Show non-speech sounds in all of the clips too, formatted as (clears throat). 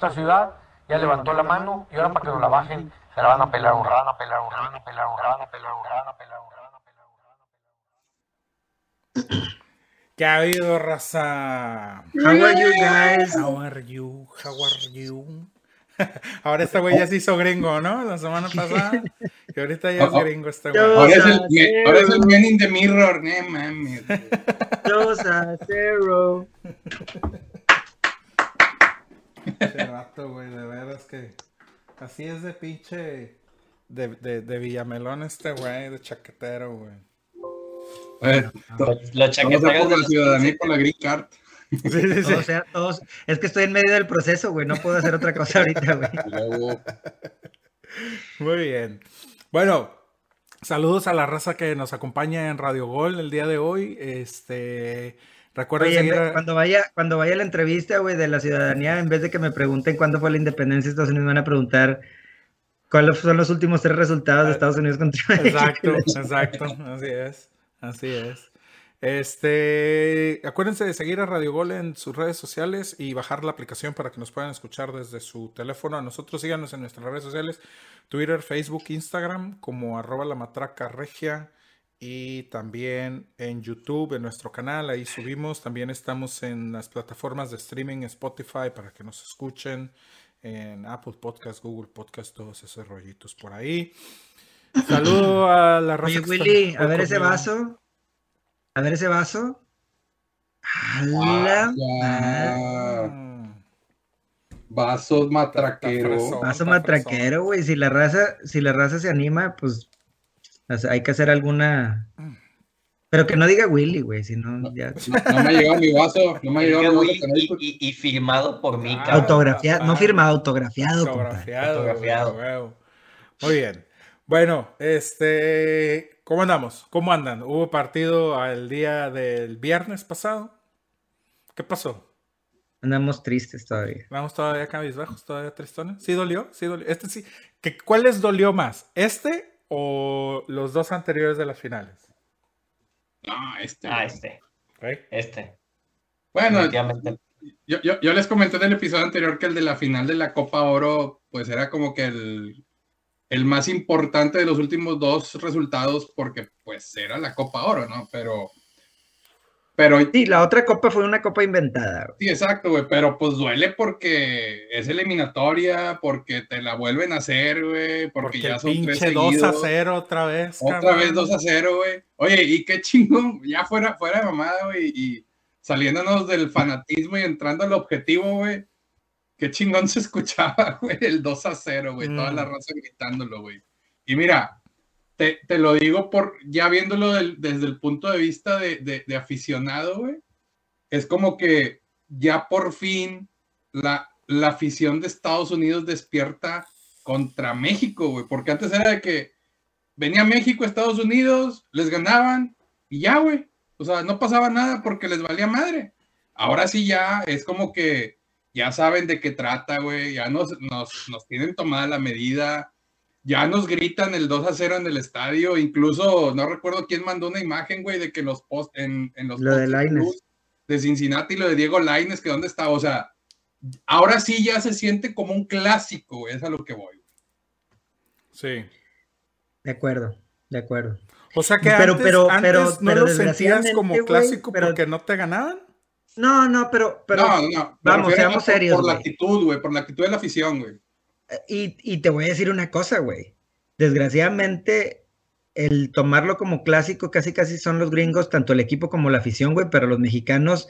esta ciudad ya levantó la mano y ahora para que nos la bajen, se la van a pelar un rana, pelar un rana, pelar un rana, pelar un rana, pelar un rana, pelar un rana. ¿Qué ha habido, raza? How are you guys? How are you? How are you? (laughs) Ahora este güey ya se hizo gringo, ¿no? La semana pasada. Y ahorita ya es gringo este güey. Ahora es, el, Dos a ahora es el man in the mirror. 2 a 0. Ese rato, güey, de veras que. Así es de pinche. De, de, de Villamelón este güey, de chaquetero, güey. Bueno, Los vamos a chaqueteros por de la los ciudadanía por la green card. Sí, sí, sí. O sea, todos. Es que estoy en medio del proceso, güey. No puedo hacer otra cosa ahorita, güey. (laughs) Muy bien. Bueno, saludos a la raza que nos acompaña en Radio Gol el día de hoy. Este. Oye, seguir a- cuando vaya, cuando vaya a la entrevista, güey, de la ciudadanía, en vez de que me pregunten cuándo fue la independencia de Estados Unidos, me van a preguntar cuáles son los últimos tres resultados de Estados Unidos contra México. Exacto, exacto, así es, así es. Este, acuérdense de seguir a Radio Gol en sus redes sociales y bajar la aplicación para que nos puedan escuchar desde su teléfono. A nosotros síganos en nuestras redes sociales, Twitter, Facebook, Instagram, como arroba la matraca regia y también en YouTube, en nuestro canal, ahí subimos. También estamos en las plataformas de streaming, Spotify, para que nos escuchen, en Apple Podcast, Google Podcast, todos esos rollitos por ahí. Saludo a la raza Oye, Willy, a ver ese vaso. A ver ese vaso. Ah, ¡Hala! Mm. Vasos matraquero. Vaso matraquero, güey. Si la raza, si la raza se anima, pues o sea, hay que hacer alguna. Pero que no diga Willy, güey, si no, ya. No, no me ha llegado mi vaso, no me ha llegado mi vaso. Y, y- y- firmado por mí, Ah, cabrón. Autografiado, no firmado, autografiado, compadre. Autografiado. Autografiado. güey. Muy bien. Bueno, este, ¿cómo andamos? ¿Cómo andan? Hubo partido el día del viernes pasado. ¿Qué pasó? Andamos tristes todavía. Vamos todavía cabizbajos, todavía tristones. ¿Sí dolió? Sí dolió. Este sí. ¿Qué, ¿Cuál les dolió más? ¿Este o los dos anteriores de las finales? No, este. Ah, este, este. Bueno, yo, yo, yo les comenté en el episodio anterior que el de la final de la Copa Oro, pues era como que el, el más importante de los últimos dos resultados, porque pues era la Copa Oro, ¿no? Pero, pero Sí, la otra copa fue una copa inventada. güey. Sí, exacto, güey, pero pues duele porque es eliminatoria, porque te la vuelven a hacer, güey, porque, Porque ya son tres pinche 2 a seguidos. 0 otra vez. Otra cabrón. vez 2 a 0, güey. Oye, y qué chingón, ya fuera, fuera de mamada, güey, y saliéndonos del fanatismo y entrando al objetivo, güey. Qué chingón se escuchaba, (laughs) güey, el 2 a 0, güey, toda Mm. la raza gritándolo, güey. Y mira, te, te lo digo por ya viéndolo desde el punto de vista de, de- de aficionado, güey. Es como que ya por fin la, la afición de Estados Unidos despierta contra México, güey. Porque antes era de que venía México, Estados Unidos, les ganaban y ya, güey. O sea, no pasaba nada porque les valía madre. Ahora sí ya es como que ya saben de qué trata, güey. Ya nos, nos, nos tienen tomada la medida. Ya nos gritan el 2 a 0 en el estadio. Incluso no recuerdo quién mandó una imagen, güey, de que los post, en, en los Lo de Lainez. de Cincinnati, lo de Diego Laines, que dónde estaba. O sea, ahora sí ya se siente como un clásico, güey. Es a lo que voy. Sí. De acuerdo, de acuerdo. O sea que Pero- antes, pero- antes pero- no pero lo sentías como clásico pero- porque no te ganaban. No, no, pero, pero no, no, no. Me vamos, seamos por- serios, Por la actitud, güey. Por la actitud de la afición, güey. Y, te voy a decir una cosa, güey. Desgraciadamente, el tomarlo como clásico casi casi son los gringos, tanto el equipo como la afición, güey, pero los mexicanos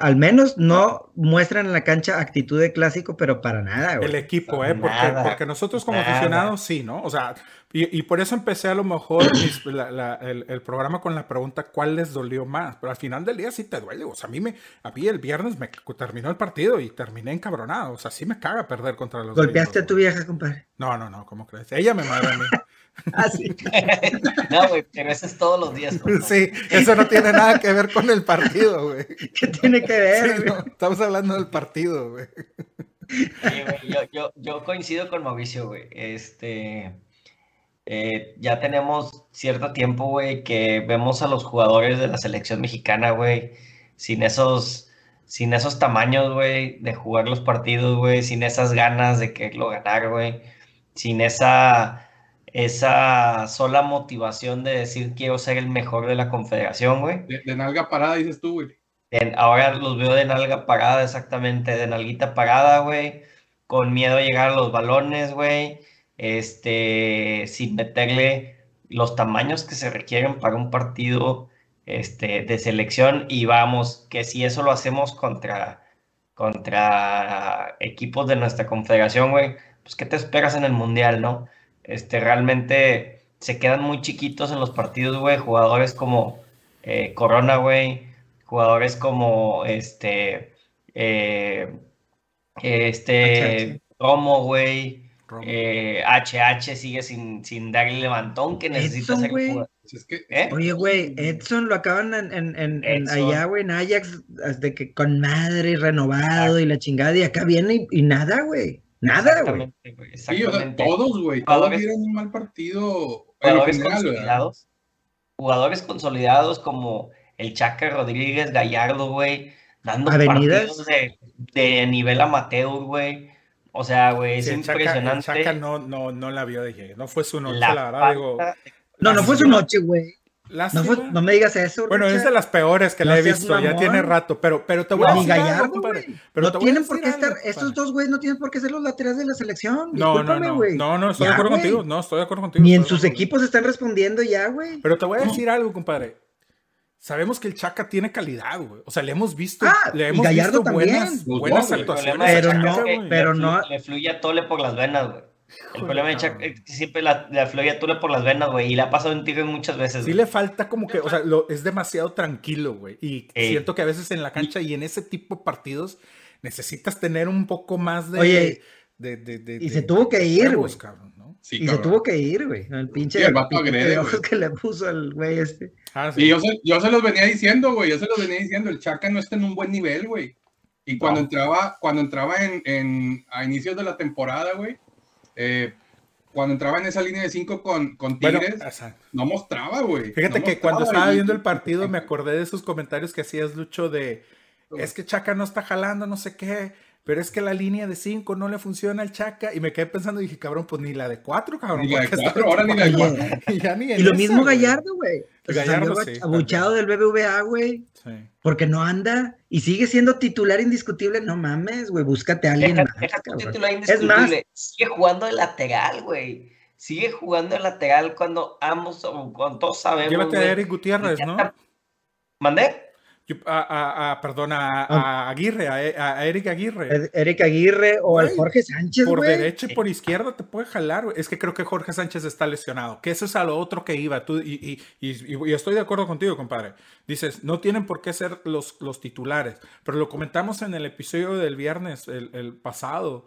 al menos no muestran en la cancha actitud de clásico, pero para nada, güey. El equipo, ¿eh? Porque, Nada, porque nosotros como nada. aficionados sí, ¿no? O sea, y, y por eso empecé a lo mejor (clears throat) mis- la- la- el, el programa con la pregunta ¿cuál les dolió más? Pero al final del día sí te duele. O sea, a mí, me, a mí el viernes me terminó el partido y terminé encabronado. O sea, sí me caga perder contra los Golpeaste a tu vieja, compadre. No, no, no, ¿cómo crees? Ella me madre a mí. (laughs) Ah, sí. (laughs) no, güey, pero eso es todos los días. Sí, eso no tiene nada que ver con el partido, güey. ¿Qué tiene que ver? Sí, güey? no, estamos hablando del partido, güey. Sí, güey, yo, yo, yo coincido con Mauricio, güey. Este, eh, ya tenemos cierto tiempo, güey, que vemos a los jugadores de la selección mexicana, güey, sin esos, sin esos tamaños, güey, de jugar los partidos, güey, sin esas ganas de quererlo ganar, güey, sin esa, esa sola motivación de decir quiero ser el mejor de la confederación, güey. De, de nalga parada, dices tú, güey. En- ahora los veo de nalga parada, exactamente, de nalguita parada, güey, con miedo a llegar a los balones, güey, este, sin meterle los tamaños que se requieren para un partido, este, de selección y vamos, que si eso lo hacemos contra, contra equipos de nuestra confederación, güey, pues ¿qué te esperas en el mundial, no? Este, realmente se quedan muy chiquitos en los partidos, güey, jugadores como eh, Corona, güey, jugadores como este, eh, este, Romo, güey, Romo. eh, HH sigue sin, sin darle levantón que necesita Edson, hacer güey. jugar. Pues es que, ¿Eh? Oye, güey, Edson lo acaban en, en, en- allá, güey, en Ajax, de que con madre y renovado y la chingada, y acá viene y, y nada, güey. Nada, güey. Sí, o sea, todos, güey, todos Jugadores- dieron un mal partido. jugadores general, ¿verdad? consolidados, jugadores consolidados como el Chaca Rodríguez, Gallardo, güey, dando Avenidas. partidos de, de nivel amateur, güey. O sea, güey, es Sí, el Chaca- el impresionante. Chaca no, no, no la vio de llegue. No fue su noche, la la, verdad. Digo, No, no fue su noche, güey. No, lástima. fue- no me digas eso, Bueno, es Richard. de las peores que No le he visto, ya tiene rato, pero, pero te voy a decir algo, Gallardo. Pero no tienen por qué algo, estar, compadre. estos dos güeyes no tienen por qué ser los laterales de la selección. No, no, no, güey. no, no, estoy Ya, de acuerdo contigo, no, estoy de acuerdo contigo. Ni en sus contigo. equipos están respondiendo ya, güey. Pero te voy a decir algo, compadre. Sabemos que el Chaca tiene calidad, güey. O sea, le hemos visto, Ah, le y hemos Gallardo visto también. buenas, actuaciones. Pero no, es pero no- le fluye a Tole por las venas, güey. El Híjole, problema de Chaca cabrón. es que siempre la, le fluye a Tole por las venas, güey. Y le ha pasado en Tigres muchas veces. Sí güey. le falta como que, o sea, lo- es demasiado tranquilo, güey. Y Sí. siento que a veces en la cancha y en ese tipo de partidos necesitas tener un poco más de... Oye, de, de- de- y de- se tuvo que ir, güey. ¿no? Sí, Y se cabrón. tuvo que ir, güey. El pinche Sí, el vato agrede, güey. que le puso al güey este. Ah, Y yo se, yo se los venía diciendo, güey, yo se los venía diciendo, el Chaca no está en un buen nivel, güey. Y cuando No. entraba, cuando entraba en, en- a inicios de la temporada, güey, eh, cuando entraba en esa línea de cinco con, con Bueno, Tigres, no mostraba, güey. Fíjate No que cuando estaba viendo el partido me acordé de esos comentarios que hacías, Lucho, de es que Chaca no está jalando, no sé qué, pero es que la línea de 5 no le funciona al Chaca. Y me quedé pensando y dije, cabrón, pues ni la de 4, cabrón. Ni la de porque está- cuatro, ahora ni la de Oye, cuatro. (laughs) Y ya ni en Y lo esa, mismo güey. Gallardo, güey. Pues Gallardo, sí, abuchado del BBVA, güey. Sí. Porque no anda y sigue siendo titular indiscutible. No mames, güey. Búscate a alguien Deja, más. deja tu título ahí Es más, indiscutible. Sigue jugando de lateral, güey. Sigue jugando de lateral cuando ambos, o cuando todos sabemos. Llévate a güey, Eric Gutiérrez, ¿no? está- ¿Mandé? A, a- a- perdón, a, Ah. a Aguirre, a, a Eric Aguirre. Eric Aguirre o al Jorge Sánchez, Por güey. derecha y por izquierda te puede jalar. Es que creo que Jorge Sánchez está lesionado. Que eso es a lo otro que iba. Tú, y, y- y- y estoy de acuerdo contigo, compadre. Dices, no tienen por qué ser los, los titulares. Pero lo comentamos en el episodio del viernes, el, el pasado.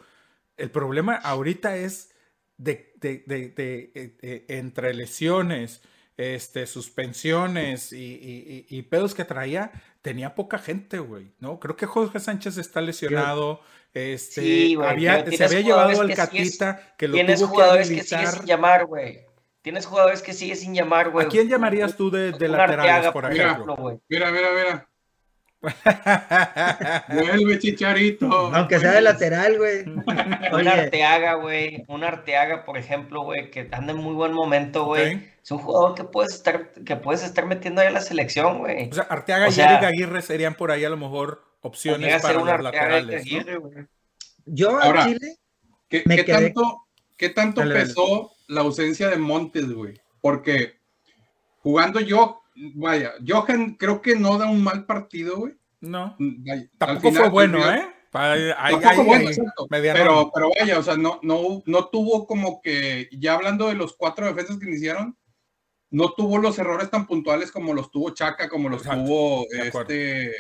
El problema ahorita es de, de- de- de- eh, eh, entre lesiones, este, suspensiones y, y- y- y pedos que traía, tenía poca gente, güey, ¿no? Creo que Jorge Sánchez está lesionado. Este, Sí, güey, había- se había llevado jugadores al Catita, que lo Tienes tuvo que jugadores que sigue habilitar. sin llamar, güey. Tienes jugadores que sigue sin llamar, güey. ¿A quién llamarías tú de, de laterales, por ejemplo? Mira, mira, mira. Vuelve, chicharito. Aunque sea de lateral, güey. (laughs) Un Arteaga, güey. Un Arteaga, por ejemplo, güey, que anda en muy buen momento, güey. Es un jugador que puedes estar, que puedes estar metiendo ahí a la selección, güey. O sea, Arteaga O y Eric Aguirre serían por ahí a lo mejor opciones para un los laterales. ¿no? Aguirre, yo Ahora, a Chile, ¿Qué, Me qué quedé- tanto, qué tanto Dale, dale. pesó la ausencia de Montes, güey? Porque jugando yo, vaya, Johan creo que no da un mal partido, güey. No. Vaya, Tampoco final- fue bueno, final- ¿eh? Ahí- Tampoco bueno, exacto. Pero, pero vaya, o sea, no, no, no tuvo como que, ya hablando de los cuatro defensas que iniciaron, no tuvo los errores tan puntuales como los tuvo Chaca, como los Exacto, tuvo este,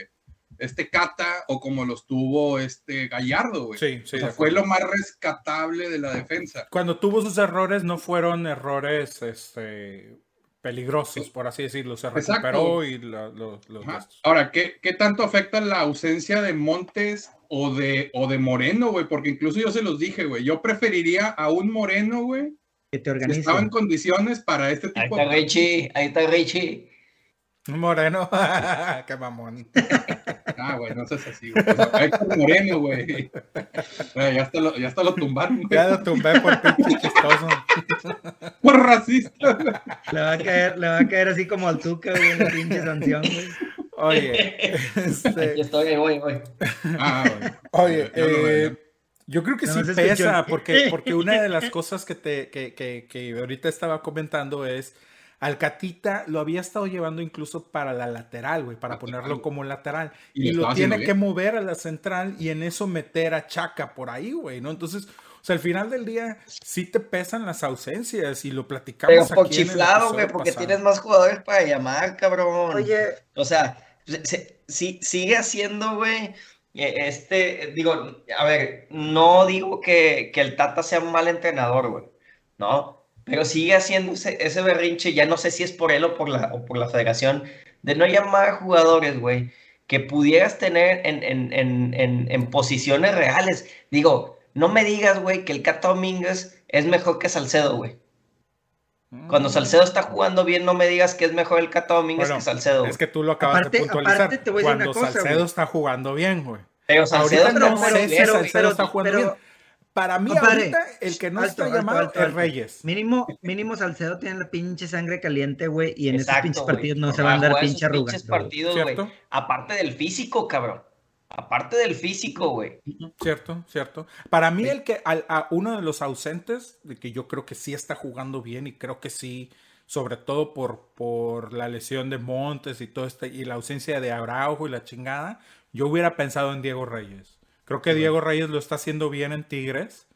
este Cata o como los tuvo este Gallardo, güey. Sí, sí, o sea, fue lo más rescatable de la defensa. Cuando tuvo sus errores, no fueron errores este, peligrosos, por así decirlo. Se Exacto. recuperó y la- lo- los estos. Ahora, ¿qué, ¿qué tanto afecta la ausencia de Montes o de, o de Moreno, güey? Porque incluso yo se los dije, güey. Yo preferiría a un Moreno, güey, Que te que organice. estaba en condiciones para este Ahí tipo está de... Richie, ahí está Richie. Moreno, (laughs) qué mamón. (laughs) Ah, güey, no seas así, güey. Sea, Héctor Moreno, güey. Güey, Ya hasta lo, ya hasta lo tumbaron, güey. Ya lo tumbé por pinche chistoso. (laughs) Por racista, güey. Le va a caer, le va a caer así como al Tuca, güey, la pinche sanción, güey. Oye, este, Aquí estoy, ahí voy, voy. Ah, güey. Oye, veo. eh, yo creo que No, sí se pesa, porque, porque una de las cosas que, te, que, que, que ahorita estaba comentando es, al Catita lo había estado llevando incluso para la lateral, güey, para Lateral. ponerlo como lateral. Y Y, lo tiene que bien. mover a la central y en eso meter a Chaca por ahí, güey, ¿no? Entonces, o sea, al final del día sí te pesan las ausencias y lo platicamos Pero por aquí en el chiflado, güey, porque pasado. tienes más jugadores para llamar, cabrón. Oye, O sea, se- se- si- sigue haciendo, güey, eh, este, digo, a ver, no digo que, que el Tata sea un mal entrenador, güey, ¿no? Pero sigue haciendo ese, ese berrinche, ya no sé si es por él o por la, o por la federación, de no llamar a jugadores, güey, que pudieras tener en, en, en, en, en posiciones reales. Digo, no me digas, güey, que el Cata Domínguez es mejor que Salcedo, güey. Cuando Salcedo está jugando bien, no me digas que es mejor el Cata Domínguez Bueno, que Salcedo. Es que tú lo acabas Aparte- de puntualizar. aparte te voy a decir Cuando una cosa, Salcedo está jugando bien, güey. Pero Salcedo Ahorita no sé si. Salcedo pero- está jugando pero- bien. Para mí, Compadre, ahorita, el que no alto, está alto, llamado alto, es. Reyes. Mínimo, mínimo Salcedo tiene la pinche sangre caliente, güey, y en esos Exacto, pinches güey. partidos no se van a esos pinche pinches güey. partidos, güey. Aparte del físico, cabrón. Aparte del físico, güey. Cierto, cierto. Para mí, el que al- a uno de los ausentes, de que yo creo que sí está jugando bien y creo que sí, sobre todo por, por la lesión de Montes y todo este, y la ausencia de Araujo y la chingada, yo hubiera pensado en Diego Reyes. Creo que Diego Reyes lo está haciendo bien en Tigres.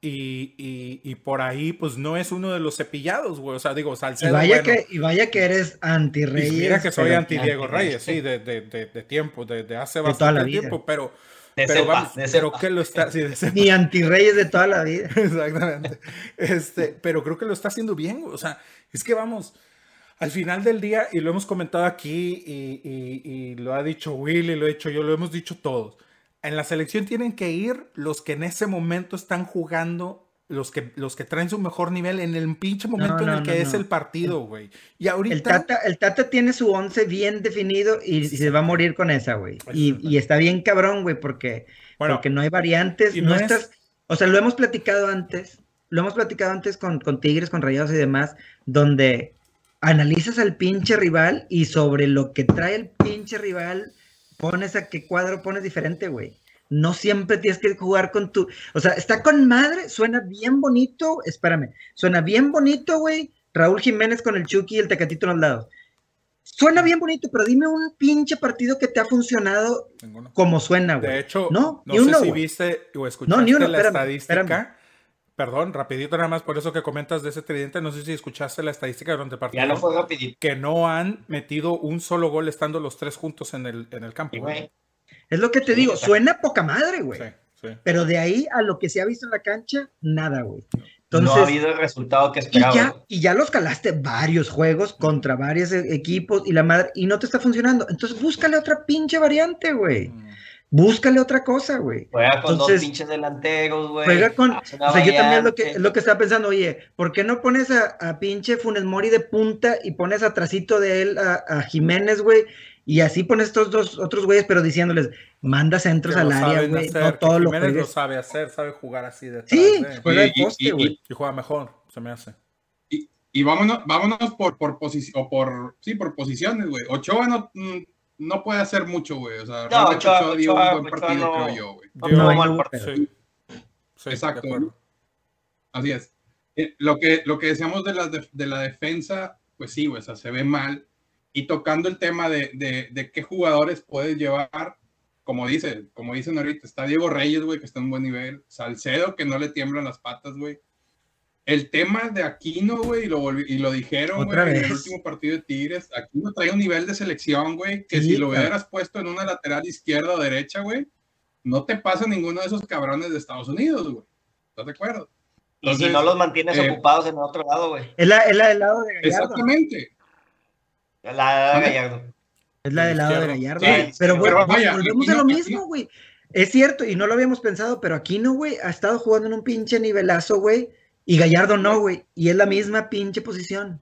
Y, y- y por ahí, pues no es uno de los cepillados, güey. O sea, digo, Y Salcedo. vaya, bueno, que, y vaya que eres anti y Reyes. mira que soy pero- anti Reyes, sí, de, de, de, de tiempo, de, de hace bastante tiempo, pero, De pero cepa, vamos, cepa. que lo está, sí. Ni anti Reyes de toda la vida. (laughs) Exactamente. Este, pero creo que lo está haciendo bien. güey. O sea, es que vamos, al final del día, y lo hemos comentado aquí, y, y- y lo ha dicho Willy, lo he dicho yo, lo hemos dicho todos. En la selección tienen que ir los que en ese momento están jugando, los que, los que traen su mejor nivel en el pinche momento en no, el que no, es el partido, güey. Y ahorita. El Tata, el Tata tiene su once bien definido y, y se va a morir con esa, güey. Y, está bien cabrón, güey, porque, Bueno, porque no hay variantes. y No, no es- estás, o sea, lo hemos platicado antes, lo hemos platicado antes con, con Tigres, con Rayados y demás, donde analizas al pinche rival y sobre lo que trae el pinche rival, pones a qué cuadro pones diferente, güey. No siempre tienes que jugar con tu. O sea, está con madre, suena bien bonito. Espérame, suena bien bonito, güey. Raúl Jiménez con el Chucky y el Tecatito a los lados. Suena bien bonito, pero dime un pinche partido que te ha funcionado ninguno. como suena, güey. De hecho, No, no, ni sé uno, si viste o escuchaste ni uno, la espérame, estadística. espérame. Perdón, rapidito nada más por eso que comentas de ese tridente. No sé si escuchaste la estadística durante el partido. Ya no fue rapidito, que no han metido un solo gol estando los tres juntos en el, en el campo. güey. Es lo que te Sí, digo, suena poca madre, güey. Sí, sí. Pero de ahí a lo que se ha visto en la cancha, nada, güey. no ha habido el resultado que y esperaba. ya, güey. y ya los calaste varios juegos contra varios e- equipos y la madre, y no te está funcionando. Entonces, búscale otra pinche variante, güey. Mm. Búscale otra cosa, güey. Juega con Entonces, dos pinches delanteros, güey. Juega con. O sea, yo también lo que, lo que estaba pensando, oye, ¿por qué no pones a, a pinche Funes Mori de punta y pones atrasito de él a, a Jiménez, güey? Y así pones estos dos otros güeyes, pero diciéndoles, manda centros Que al área, güey. hacer, No que todo lo Jiménez lo sabe hacer, sabe jugar así de Sí, de- juega de Y- y- poste, y- güey. y juega mejor, se me hace. Y, y vámonos, vámonos por, por posición, o por, sí, por posiciones, güey. Ochoa no, mm, no puede hacer mucho, güey. O sea, realmente Ochoa- dio un buen Ochoa partido, no- creo yo, güey. No, no, no, mal no, partido. Sí, sí, Exacto. Así es. Eh, lo, que, lo que decíamos de la, de, de la defensa, pues sí, güey, o sea, se ve mal. Y tocando el tema de, de, de qué jugadores puedes llevar, como dice, como dicen ahorita, está Diego Reyes, güey, que está en un buen nivel. Salcedo, que no le tiemblan las patas, güey. El tema de Aquino, güey, y lo, volvi- y lo dijeron, güey, en el último partido de Tigres. Aquino trae un nivel de selección, güey, que Sí, si lo claro. hubieras puesto en una lateral izquierda o derecha, güey, no te pasa ninguno de esos cabrones de Estados Unidos, güey. ¿Estás de acuerdo? Y si no los mantienes eh, ocupados en otro lado, güey. Es la, es la del lado de Gallardo. Exactamente. La de ¿Dónde? Gallardo. Es la del lado de. Gallardo. Sí, pero, güey, pero vaya, volvemos a lo mismo, güey. Es cierto, y no lo habíamos pensado, pero aquí no, güey. Ha estado jugando en un pinche nivelazo, güey. Y Gallardo no, güey. Y es la misma pinche posición.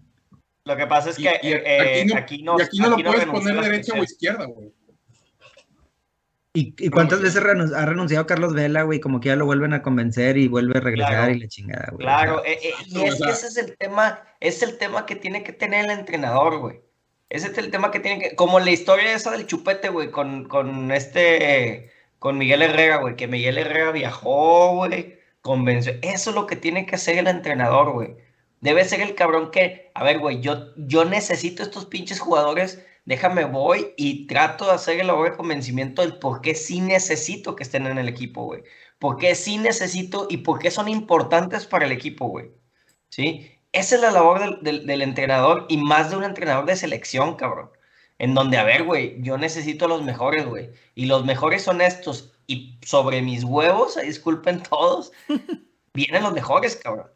Lo que pasa es que y eh, aquí, no, aquí no, y aquí no lo puedes poner derecha o izquierda, güey. ¿Y, y cuántas veces ha renunciado Carlos Vela, güey? Como que ya lo vuelven a convencer y vuelve a regresar Claro. y la chingada, güey. Claro, eh, eh, y es que ese es el tema, es el tema que tiene que tener el entrenador, güey. Ese es el tema que tiene que, como la historia esa del chupete, güey, con, con este, con Miguel Herrera, güey, que Miguel Herrera viajó, güey, Eso es lo que tiene que hacer el entrenador, güey. Debe ser el cabrón que, a ver, güey, yo, yo necesito estos pinches jugadores, déjame voy y trato de hacer el labor de convencimiento del por qué sí necesito que estén en el equipo, güey. Por qué sí necesito y por qué son importantes para el equipo, güey. ¿Sí? Esa es la labor del, del- del entrenador y más de un entrenador de selección, cabrón. En donde, a ver, güey, yo necesito a los mejores, güey. Y los mejores son estos. Y sobre mis huevos, disculpen todos, (laughs) vienen los mejores, cabrón.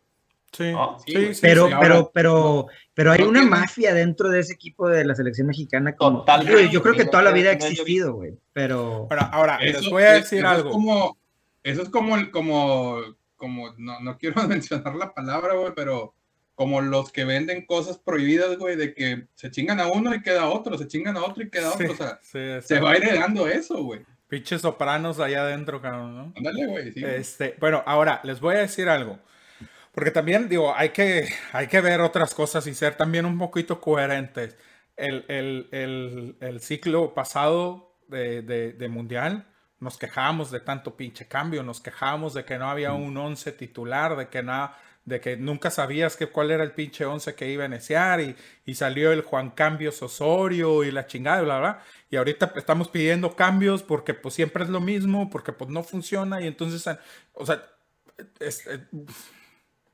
Sí, ¿no? sí, Sí, sí, Pero, sí. ahora- pero, pero, pero hay una mafia dentro de ese equipo de la selección mexicana. Como, Digo, yo creo que toda la vida ha existido, güey. Pero. Ahora, ahora les Eso- voy a decir eso algo. Es como, eso es como, el- como, como no, no quiero (laughs) mencionar la palabra, güey, pero como los que venden cosas prohibidas, güey, de que se chingan a uno y queda otro, se chingan a otro y queda Sí, otro, o sea, sí, se va heredando eso, güey. Pinches sopranos allá adentro, cabrón, ¿no? Ándale, güey, sí. Este, bueno, ahora les voy a decir algo. Porque también, digo, hay que, hay que ver otras cosas y ser también un poquito coherentes. El, el- el- el ciclo pasado de, de- de Mundial nos quejábamos de tanto pinche cambio, nos quejábamos de que no había un 11 titular, de que, na- de que nunca sabías que, cuál era el pinche 11 que iba a iniciar y, y salió el Juan Cambios Osorio y la chingada, bla, bla. Y ahorita estamos pidiendo cambios porque pues siempre es lo mismo, porque pues no funciona y entonces, o sea, es- eh,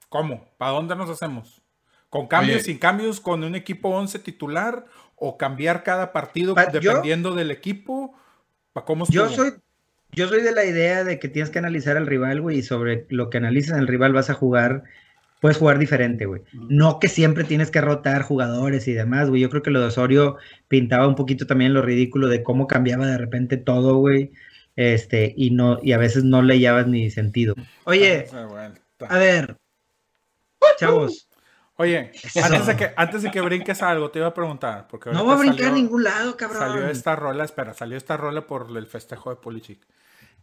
¿cómo? ¿Para dónde nos hacemos? ¿Con cambios, Oye. sin cambios, con un equipo 11 titular o cambiar cada partido Pa- yo- dependiendo del equipo? ¿Para cómo Yo soy, yo soy de la idea de que tienes que analizar al rival, güey, y sobre lo que analizas al rival vas a jugar, puedes jugar diferente, güey. No que siempre tienes que rotar jugadores y demás, güey. Yo creo que lo de Osorio pintaba un poquito también lo ridículo de cómo cambiaba de repente todo, güey. Este, y no, y a veces no le hallabas ni sentido. Oye, Ah, está. a ver, chavos, Oye, antes de, que, antes de que brinques a algo, te iba a preguntar. Porque no voy a brincar salió- a ningún lado, cabrón. Salió esta rola, espera, salió esta rola por el festejo de Pulisic.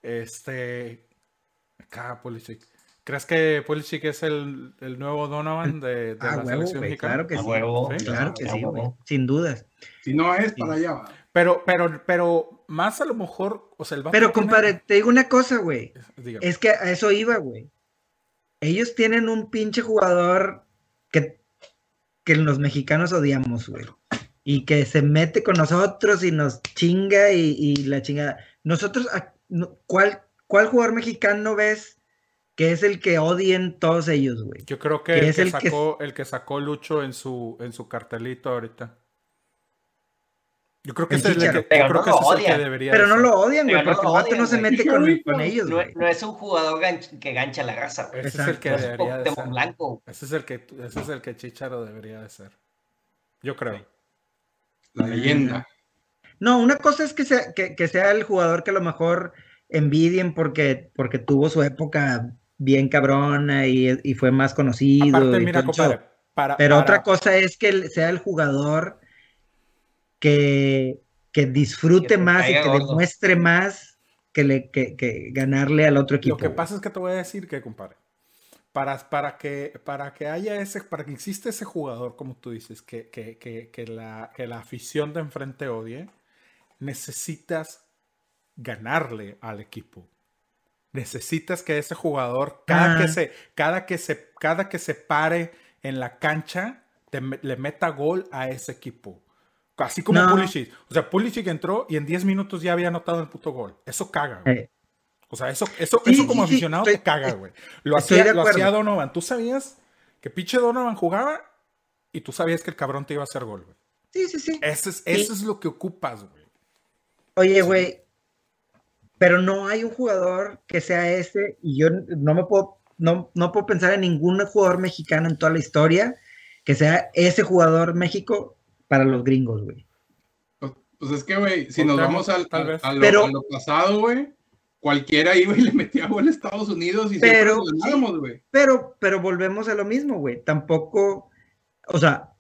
Este. Acá, Pulisic. ¿Crees que Pulisic es el, el nuevo Donovan de, de Ah, la huevo, selección mexicana? claro que sí. huevo. Sí, Claro que sí, huevo. Sin dudas. Si no es, para allá va. Pero, pero, pero, más a lo mejor, o sea, el Pero, tiene- compadre, te digo una cosa, güey. Dígame. Es que a eso iba, güey. Ellos tienen un pinche jugador que, que los mexicanos odiamos, güey. Y que se mete con nosotros y nos chinga y, y la chingada. Nosotros, a- no- ¿cuál, ¿cuál jugador mexicano ves que es el que odien todos ellos, güey? Yo creo que, que el, es que el que- sacó, el que sacó Lucho en su, en su cartelito ahorita. Yo creo que ese es el que, Pero creo no que lo ese es el que odian. debería Pero no lo odian, güey, porque el vato no se mete con, ellos, No, güey. no es un jugador ganch- que gancha la raza, güey. Ese es el que No es debería de ser. Blanco. Ese es el que, ese es el que Chicharo debería de ser. Yo creo. La leyenda. No, una cosa es que sea, que, que sea el jugador que a lo mejor envidien porque, porque tuvo su época bien cabrona y, y fue más conocido. Aparte, y mira, todo el show. compadre, para, Pero para- otra cosa es que sea el jugador que, que disfrute Que más y que gordo. demuestre más que, le, que, que ganarle al otro equipo. Lo que güey. pasa es que te voy a decir que, compadre, para, para, que, para que haya ese, para que exista ese jugador, como tú dices, que, que, que, que la, que la afición de enfrente odie, necesitas ganarle al equipo. Necesitas que ese jugador, cada, que, se, cada, que, se, cada que se pare en la cancha, te le meta gol a ese equipo. Así como No. Pulisic. O sea, Pulisic entró y en 10 minutos ya había anotado el puto gol. Eso caga, güey. Eh, O sea, eso, eso, Sí, eso como sí, aficionado te caga, güey. Lo, hacía, lo hacía Donovan. Tú sabías que pinche Donovan jugaba y tú sabías que el cabrón te iba a hacer gol, güey. sí, sí, sí. Eso es, eso es lo que ocupas, güey. Oye, güey, pero no hay un jugador que sea ese y yo no me puedo no, no puedo pensar en ningún jugador mexicano en toda la historia que sea ese jugador México para los gringos, güey. Pues, pues es que, güey, si nos vamos al, tal al- vez. a, lo, Pero- a lo pasado, güey, cualquiera iba y (laughs) le metía gol a Estados Unidos y Pero- siempre nos ganábamos, güey. Pero, pero volvemos a lo mismo, güey. Tampoco, o sea,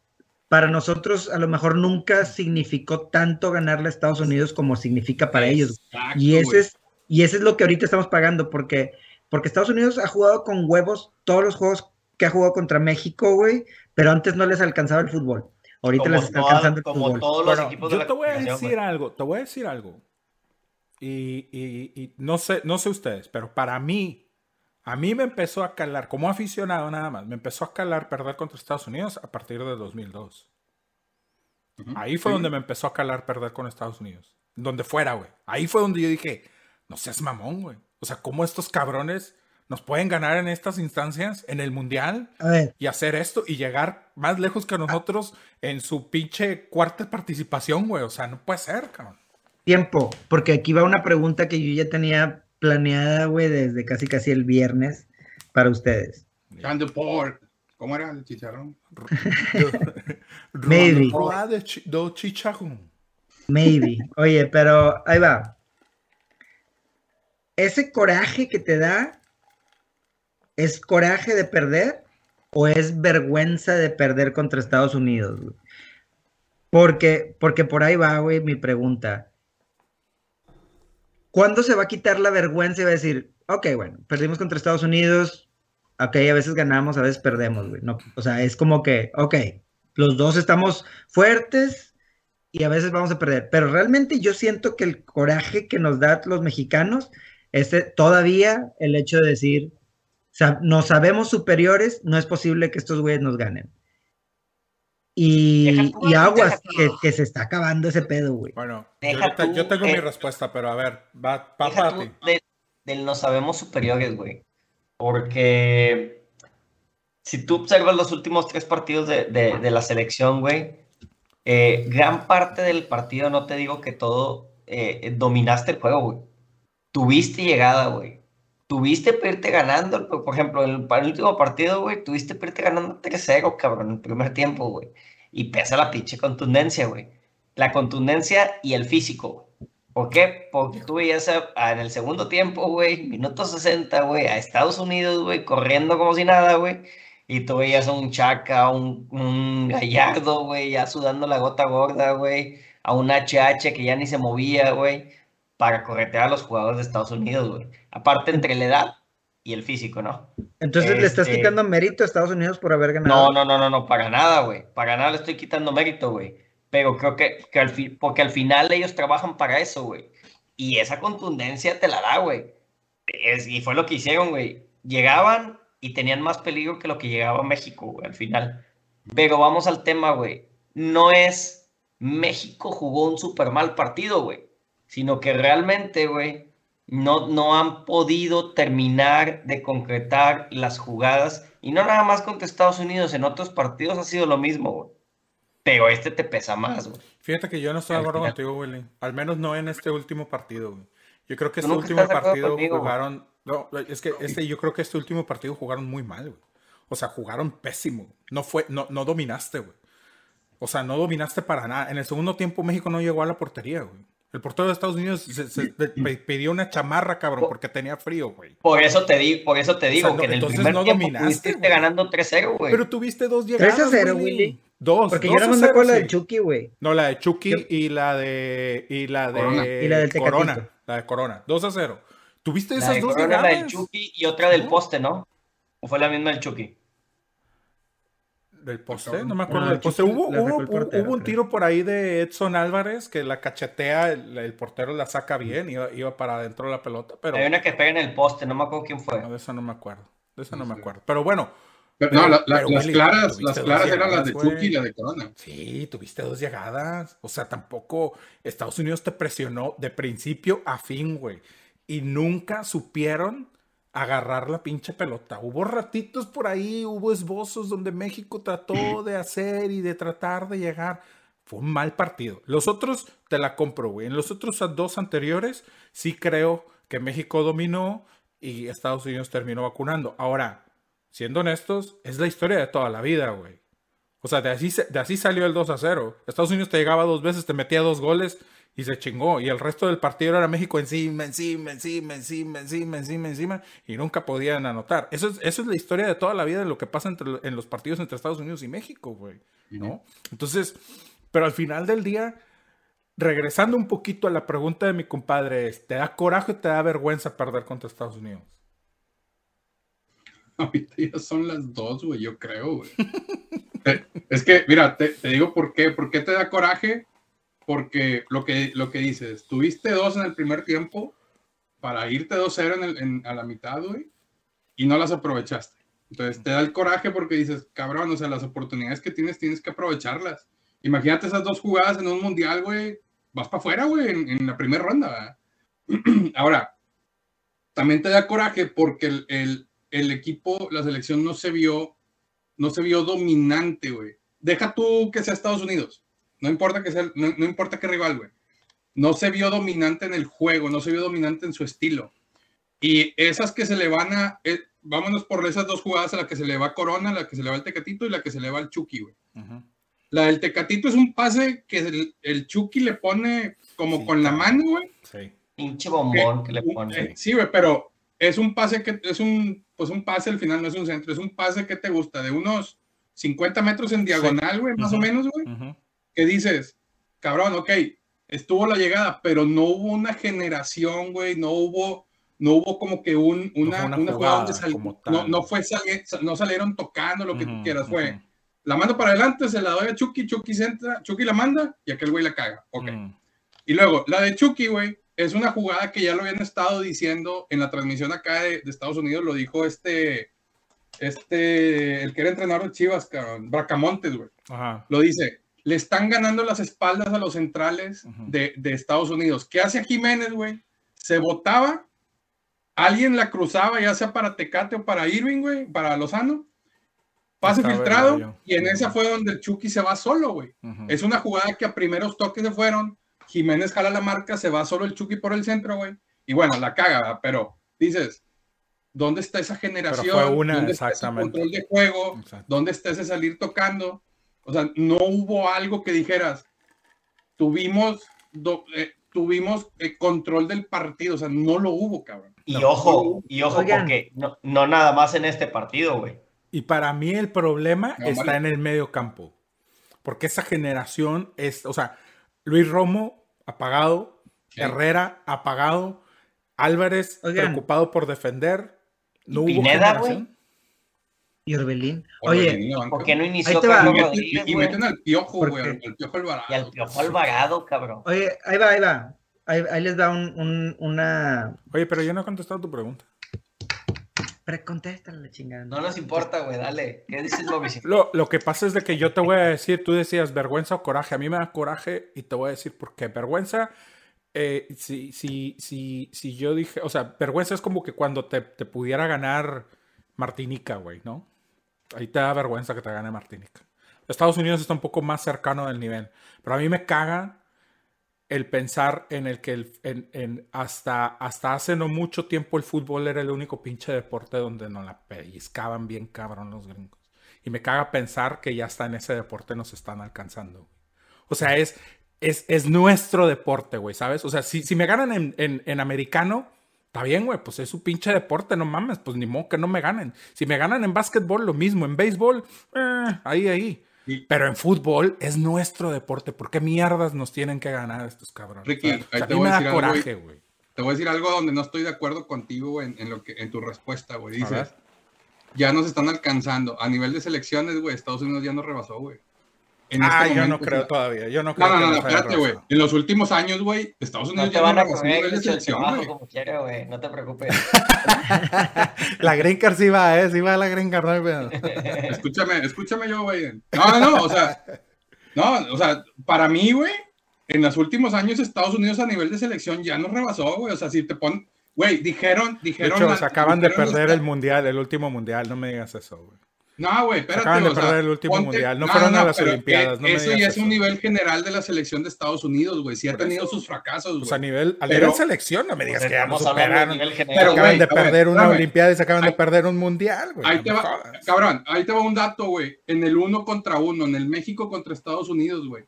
para nosotros a lo mejor nunca significó tanto ganarle a Estados Unidos como significa para ellos. Y ese es, y ese es lo que ahorita estamos pagando, porque, porque Estados Unidos ha jugado con huevos todos los juegos que ha jugado contra México, güey, pero antes no les alcanzaba el fútbol. Ahorita Como les está toda- alcanzando el como fútbol. todos los Bueno, equipos de yo la te voy a decir güey. algo, te voy a decir algo. Y, y- y no sé, no sé ustedes, pero para mí, a mí me empezó a calar, como aficionado nada más, me empezó a calar perder contra Estados Unidos a partir de 2002. Ujú, Ahí fue sí. donde me empezó a calar perder con Estados Unidos. Donde fuera, güey. Ahí fue donde yo dije, no seas mamón, güey. O sea, ¿cómo estos cabrones nos pueden ganar en estas instancias, en el Mundial? Y hacer esto y llegar más lejos que nosotros en su pinche cuarta participación, güey. O sea, no puede ser, cabrón. tiempo, porque aquí va una pregunta que yo ya tenía planeada, güey, desde casi casi el viernes para ustedes. ¿Cómo era el chicharrón? (laughs) Maybe. Do chicharrón. Maybe. Oye, pero ahí va. ¿Ese coraje que te da es coraje de perder o es vergüenza de perder contra Estados Unidos? güey? Porque, porque por ahí va, güey, mi pregunta. ¿Cuándo se va a quitar la vergüenza y va a decir, ok, bueno, perdimos contra Estados Unidos, ok, a veces ganamos, a veces perdemos, güey. No, o sea, es como que, ok, los dos estamos fuertes, y a veces vamos a perder. Pero realmente yo siento que el coraje que nos da los mexicanos es todavía el hecho de decir, nos sabemos superiores, no es posible que estos güeyes nos ganen. Y, aguas, que, que se está acabando ese pedo, güey. Bueno, yo, Deja ahorita- tú, yo tengo eh, mi respuesta, pero a ver, va, va Deja para tú ti. de- del no sabemos superiores, güey. Porque si tú observas los últimos tres partidos de, de- de la selección, güey, eh, gran parte del partido, no te digo que todo, eh, dominaste el juego, güey. Tuviste llegada, güey. Tuviste para ganando, por ejemplo, el, el último partido, güey, tuviste para ganando 3-0, cabrón, en el primer tiempo, güey. Y pesa la pinche contundencia, güey. La contundencia y el físico. ¿Por qué? Porque tú veías en el segundo tiempo, güey, minuto 60, güey, a Estados Unidos, güey, corriendo como si nada, güey. Y tú veías a un Chaca, un, un Gallardo, güey, ya sudando la gota gorda, güey. A un HH que ya ni se movía, güey, para corretear a los jugadores de Estados Unidos, güey. Aparte entre la edad y el físico, ¿no? Entonces le estás Este- quitando mérito a Estados Unidos por haber ganado. No, no, no, no, no, para nada, güey. Para nada le estoy quitando mérito, güey. Pero creo que, que al fin, porque al final ellos trabajan para eso, güey. Y esa contundencia te la da, güey. Es- y fue lo que hicieron, güey. Llegaban y tenían más peligro que lo que llegaba a México, güey, al final. Pero vamos al tema, güey. No es México jugó un súper mal partido, güey. Sino que realmente, güey, no, no han podido terminar de concretar las jugadas. Y no nada más contra Estados Unidos, en otros partidos ha sido lo mismo, güey. Pero este te pesa más, güey. Fíjate que yo no estoy de acuerdo contigo, Willy. Al menos no en este último partido, güey. Yo creo que este último partido conmigo, jugaron. No, es que este, yo creo que este último partido jugaron muy mal, güey. O sea, jugaron pésimo. No fue, no, no dominaste, güey. O sea, no dominaste para nada. En el segundo tiempo México no llegó a la portería, güey. El portero de Estados Unidos se, se- pidió una chamarra, cabrón, porque tenía frío, güey. Por eso te digo, por eso te digo no, que en el entonces primer no tiempo dominaste, ganando 3-0, güey. Pero tuviste dos 3 llegadas, a 0, Willy. Willy. Dos. Porque dos yo más me acuerdo la del Chucky, güey. No, la de Chucky Yo- y la de. Y la de. Corona. Y la del Tecatito. Corona. La de Corona. 2 a 0. ¿Tuviste La esas de dos Corona, la del llegadas? Chucky y otra del ¿No? poste, ¿no? ¿O fue la misma del Chucky? Del poste, Cabrón. no me acuerdo No, del el poste. Hubo, portero, un creo. tiro por ahí de Edson Álvarez que la cachetea, el, el portero la saca bien, iba, iba para adentro de la pelota, pero Hay una que pega en el poste, no me acuerdo quién fue. no, de eso no me acuerdo. De eso no No me acuerdo. Pero bueno, Pero, Pero- no, la- la- pero, las Willy, claras, las claras eran las de Chucky y la de Corona. Sí, tuviste dos llegadas. O sea, tampoco Estados Unidos te presionó de principio a fin, güey. Y nunca supieron agarrar la pinche pelota. Hubo ratitos por ahí, hubo esbozos donde México trató de hacer y de tratar de llegar. Fue un mal partido. Los otros te la compro, güey. En los otros dos anteriores sí creo que México dominó y Estados Unidos terminó vacunando. Ahora, siendo honestos, es la historia de toda la vida, güey. O sea, de así, de así salió el 2 a 0. Estados Unidos te llegaba dos veces, te metía dos goles y se chingó. Y el resto del partido era México encima, encima, encima, encima, encima, encima, encima. Y nunca podían anotar. Eso es, eso es la historia de toda la vida de lo que pasa entre, en los partidos entre Estados Unidos y México, güey. ¿No? Entonces, pero al final del día, regresando un poquito a la pregunta de mi compadre, es, ¿te da coraje o te da vergüenza perder contra Estados Unidos? (laughs) Ahorita ya son las dos, güey, yo creo, güey. (laughs) Eh, es que, mira, te, te digo por qué. ¿Por qué te da coraje? Porque lo que, lo que dices, tuviste dos en el primer tiempo para irte 2-0 en a la mitad, güey, y no las aprovechaste. Entonces te da el coraje porque dices, cabrón, o sea, las oportunidades que tienes tienes que aprovecharlas. Imagínate esas dos jugadas en un mundial, güey, vas para afuera, güey, en, la primera ronda. (clears throat) Ahora, también te da coraje porque el, el- el equipo, la selección no se vio, no se vio dominante, güey. Deja tú que sea Estados Unidos. No importa que sea, no, no importa qué rival, güey. No se vio dominante en el juego, no se vio dominante en su estilo. Y esas que se le van a, eh, vámonos por esas dos jugadas a la que se le va Corona, la que se le va el Tecatito y la que se le va el Chucky, güey. La del Tecatito es un pase que el, el Chucky le pone como Sí, con la mano, güey. Sí. Pinche bombón que le Un- pone. eh, Sí, güey, pero es un pase que es un, pues un pase al final, no es un centro, es un pase que te gusta de unos 50 metros en diagonal, güey, más o menos, güey. Que dices, cabrón, ok, estuvo la llegada, pero no hubo una generación, güey, no hubo, no hubo como que un, una, una una jugada donde sal- no, tal. no fue sali- no salieron tocando lo que tú quieras, fue la mando para adelante, se la doy a Chucky, Chucky centra, Chucky la manda y aquel güey la caga, ok. Y luego, la de Chucky, güey, es una jugada que ya lo habían estado diciendo en la transmisión acá de, de Estados Unidos, lo dijo este, este, el que era entrenador de Chivas, cabrón, Bracamontes, güey. Lo dice, le están ganando las espaldas a los centrales de, de Estados Unidos. ¿Qué hace Jiménez, güey? Se botaba, alguien la cruzaba, ya sea para Tecate o para Irving, güey, para Lozano. Pase filtrado, y en esa fue donde el Chucky se va solo, güey. Es una jugada que a primeros toques se fueron. Jiménez jala la marca, se va solo el Chucky por el centro, güey. Y bueno, la caga, ¿verdad? pero dices, ¿dónde está esa generación? fue una, ¿Dónde está ese exactamente. control de juego? Exacto. ¿Dónde está ese salir tocando? O sea, no hubo algo que dijeras, tuvimos, do- eh, tuvimos eh, control del partido, o sea, no lo hubo, cabrón. Y No, ojo, y ojo, Oigan. porque no, no nada más en este partido, güey. Y para mí el problema No, está vale. en el medio campo. Porque esa generación es, o sea, Luis Romo apagado, Sí. Herrera apagado, Álvarez Oigan. preocupado por defender. No hubo Pineda, generación. Y Orbelín. Oye. ¿Por qué no Ahí inició te va. Carlos Y meten- Rodríguez, y, meten al piojo, ¿Por güey, al, piojo Alvarado. Y al Piojo Alvarado, cabrón. oye, ahí va, ahí va. Ahí, ahí les da un, un- una... Oye, pero yo no he contestado tu pregunta. Precontéstale la chingada. No nos importa, güey, dale. ¿Qué dices? Lo, lo que pasa es de que yo te voy a decir, tú decías vergüenza o coraje. A mí me da coraje y te voy a decir por qué. Vergüenza, eh, si, si, si, si yo dije, o sea, vergüenza es como que cuando te, te pudiera ganar Martinica, güey, ¿no? Ahí te da vergüenza que te gane Martinica. Estados Unidos está un poco más cercano del nivel. Pero a mí me caga el pensar en el que el- en- en hasta, hasta hace no mucho tiempo el fútbol era el único pinche deporte donde nos la pellizcaban bien cabrón los gringos. Y me caga pensar que ya está en ese deporte nos están alcanzando. O sea, es, es, es nuestro deporte, güey, ¿sabes? O sea, si, si me ganan en, en, en americano, está bien, güey, pues es su pinche deporte, no mames, pues ni modo que no me ganen. Si me ganan en básquetbol, lo mismo, en béisbol, eh, ahí, ahí. Pero en fútbol es nuestro deporte. ¿Por qué mierdas nos tienen que ganar estos cabrones? Ricky, ¿sabes? O sea, ahí a te mí voy me a da decir coraje, güey. Te voy a decir algo donde no estoy de acuerdo contigo güey, en, en lo que, en tu respuesta, güey. Dices, ya nos están alcanzando. A nivel de selecciones, güey, Estados Unidos ya nos rebasó, güey. En este Ah, yo no creo sí. todavía. Yo no creo No, no, no, no, espérate, güey. En los últimos años, güey, Estados No Unidos te ya van a nivel de el selección, güey. como quiera, güey. No te preocupes. (laughs) La Green Card sí va, ¿eh? Sí va la Green Card, no. (laughs) Escúchame, escúchame yo, güey. No, no, no, o sea, no, o sea, para mí, güey, en los últimos años Estados Unidos a nivel de selección ya nos rebasó, güey. O sea, si te ponen, güey, dijeron, De dijeron. hecho, la- se acaban de perder el mundial, el último mundial. No me digas eso, güey. No, güey, espérate. Acaban de o sea, perder el último ponte- mundial. No fueron a las Olimpiadas, no me eso digas ya es eso. un nivel general de la selección de Estados Unidos, güey. Sí ha tenido sus fracasos, Pues a güey. nivel, a Pero- nivel selección, no me digas Pues que hablando de superaron. nivel general. Pero, acaban güey, de a ver, perder una. Olimpiada y se acaban de Ahí- perder un mundial, güey. Ahí no te me va, jodas. cabrón, ahí te va un dato, güey. En el uno contra uno, en el México contra Estados Unidos, güey.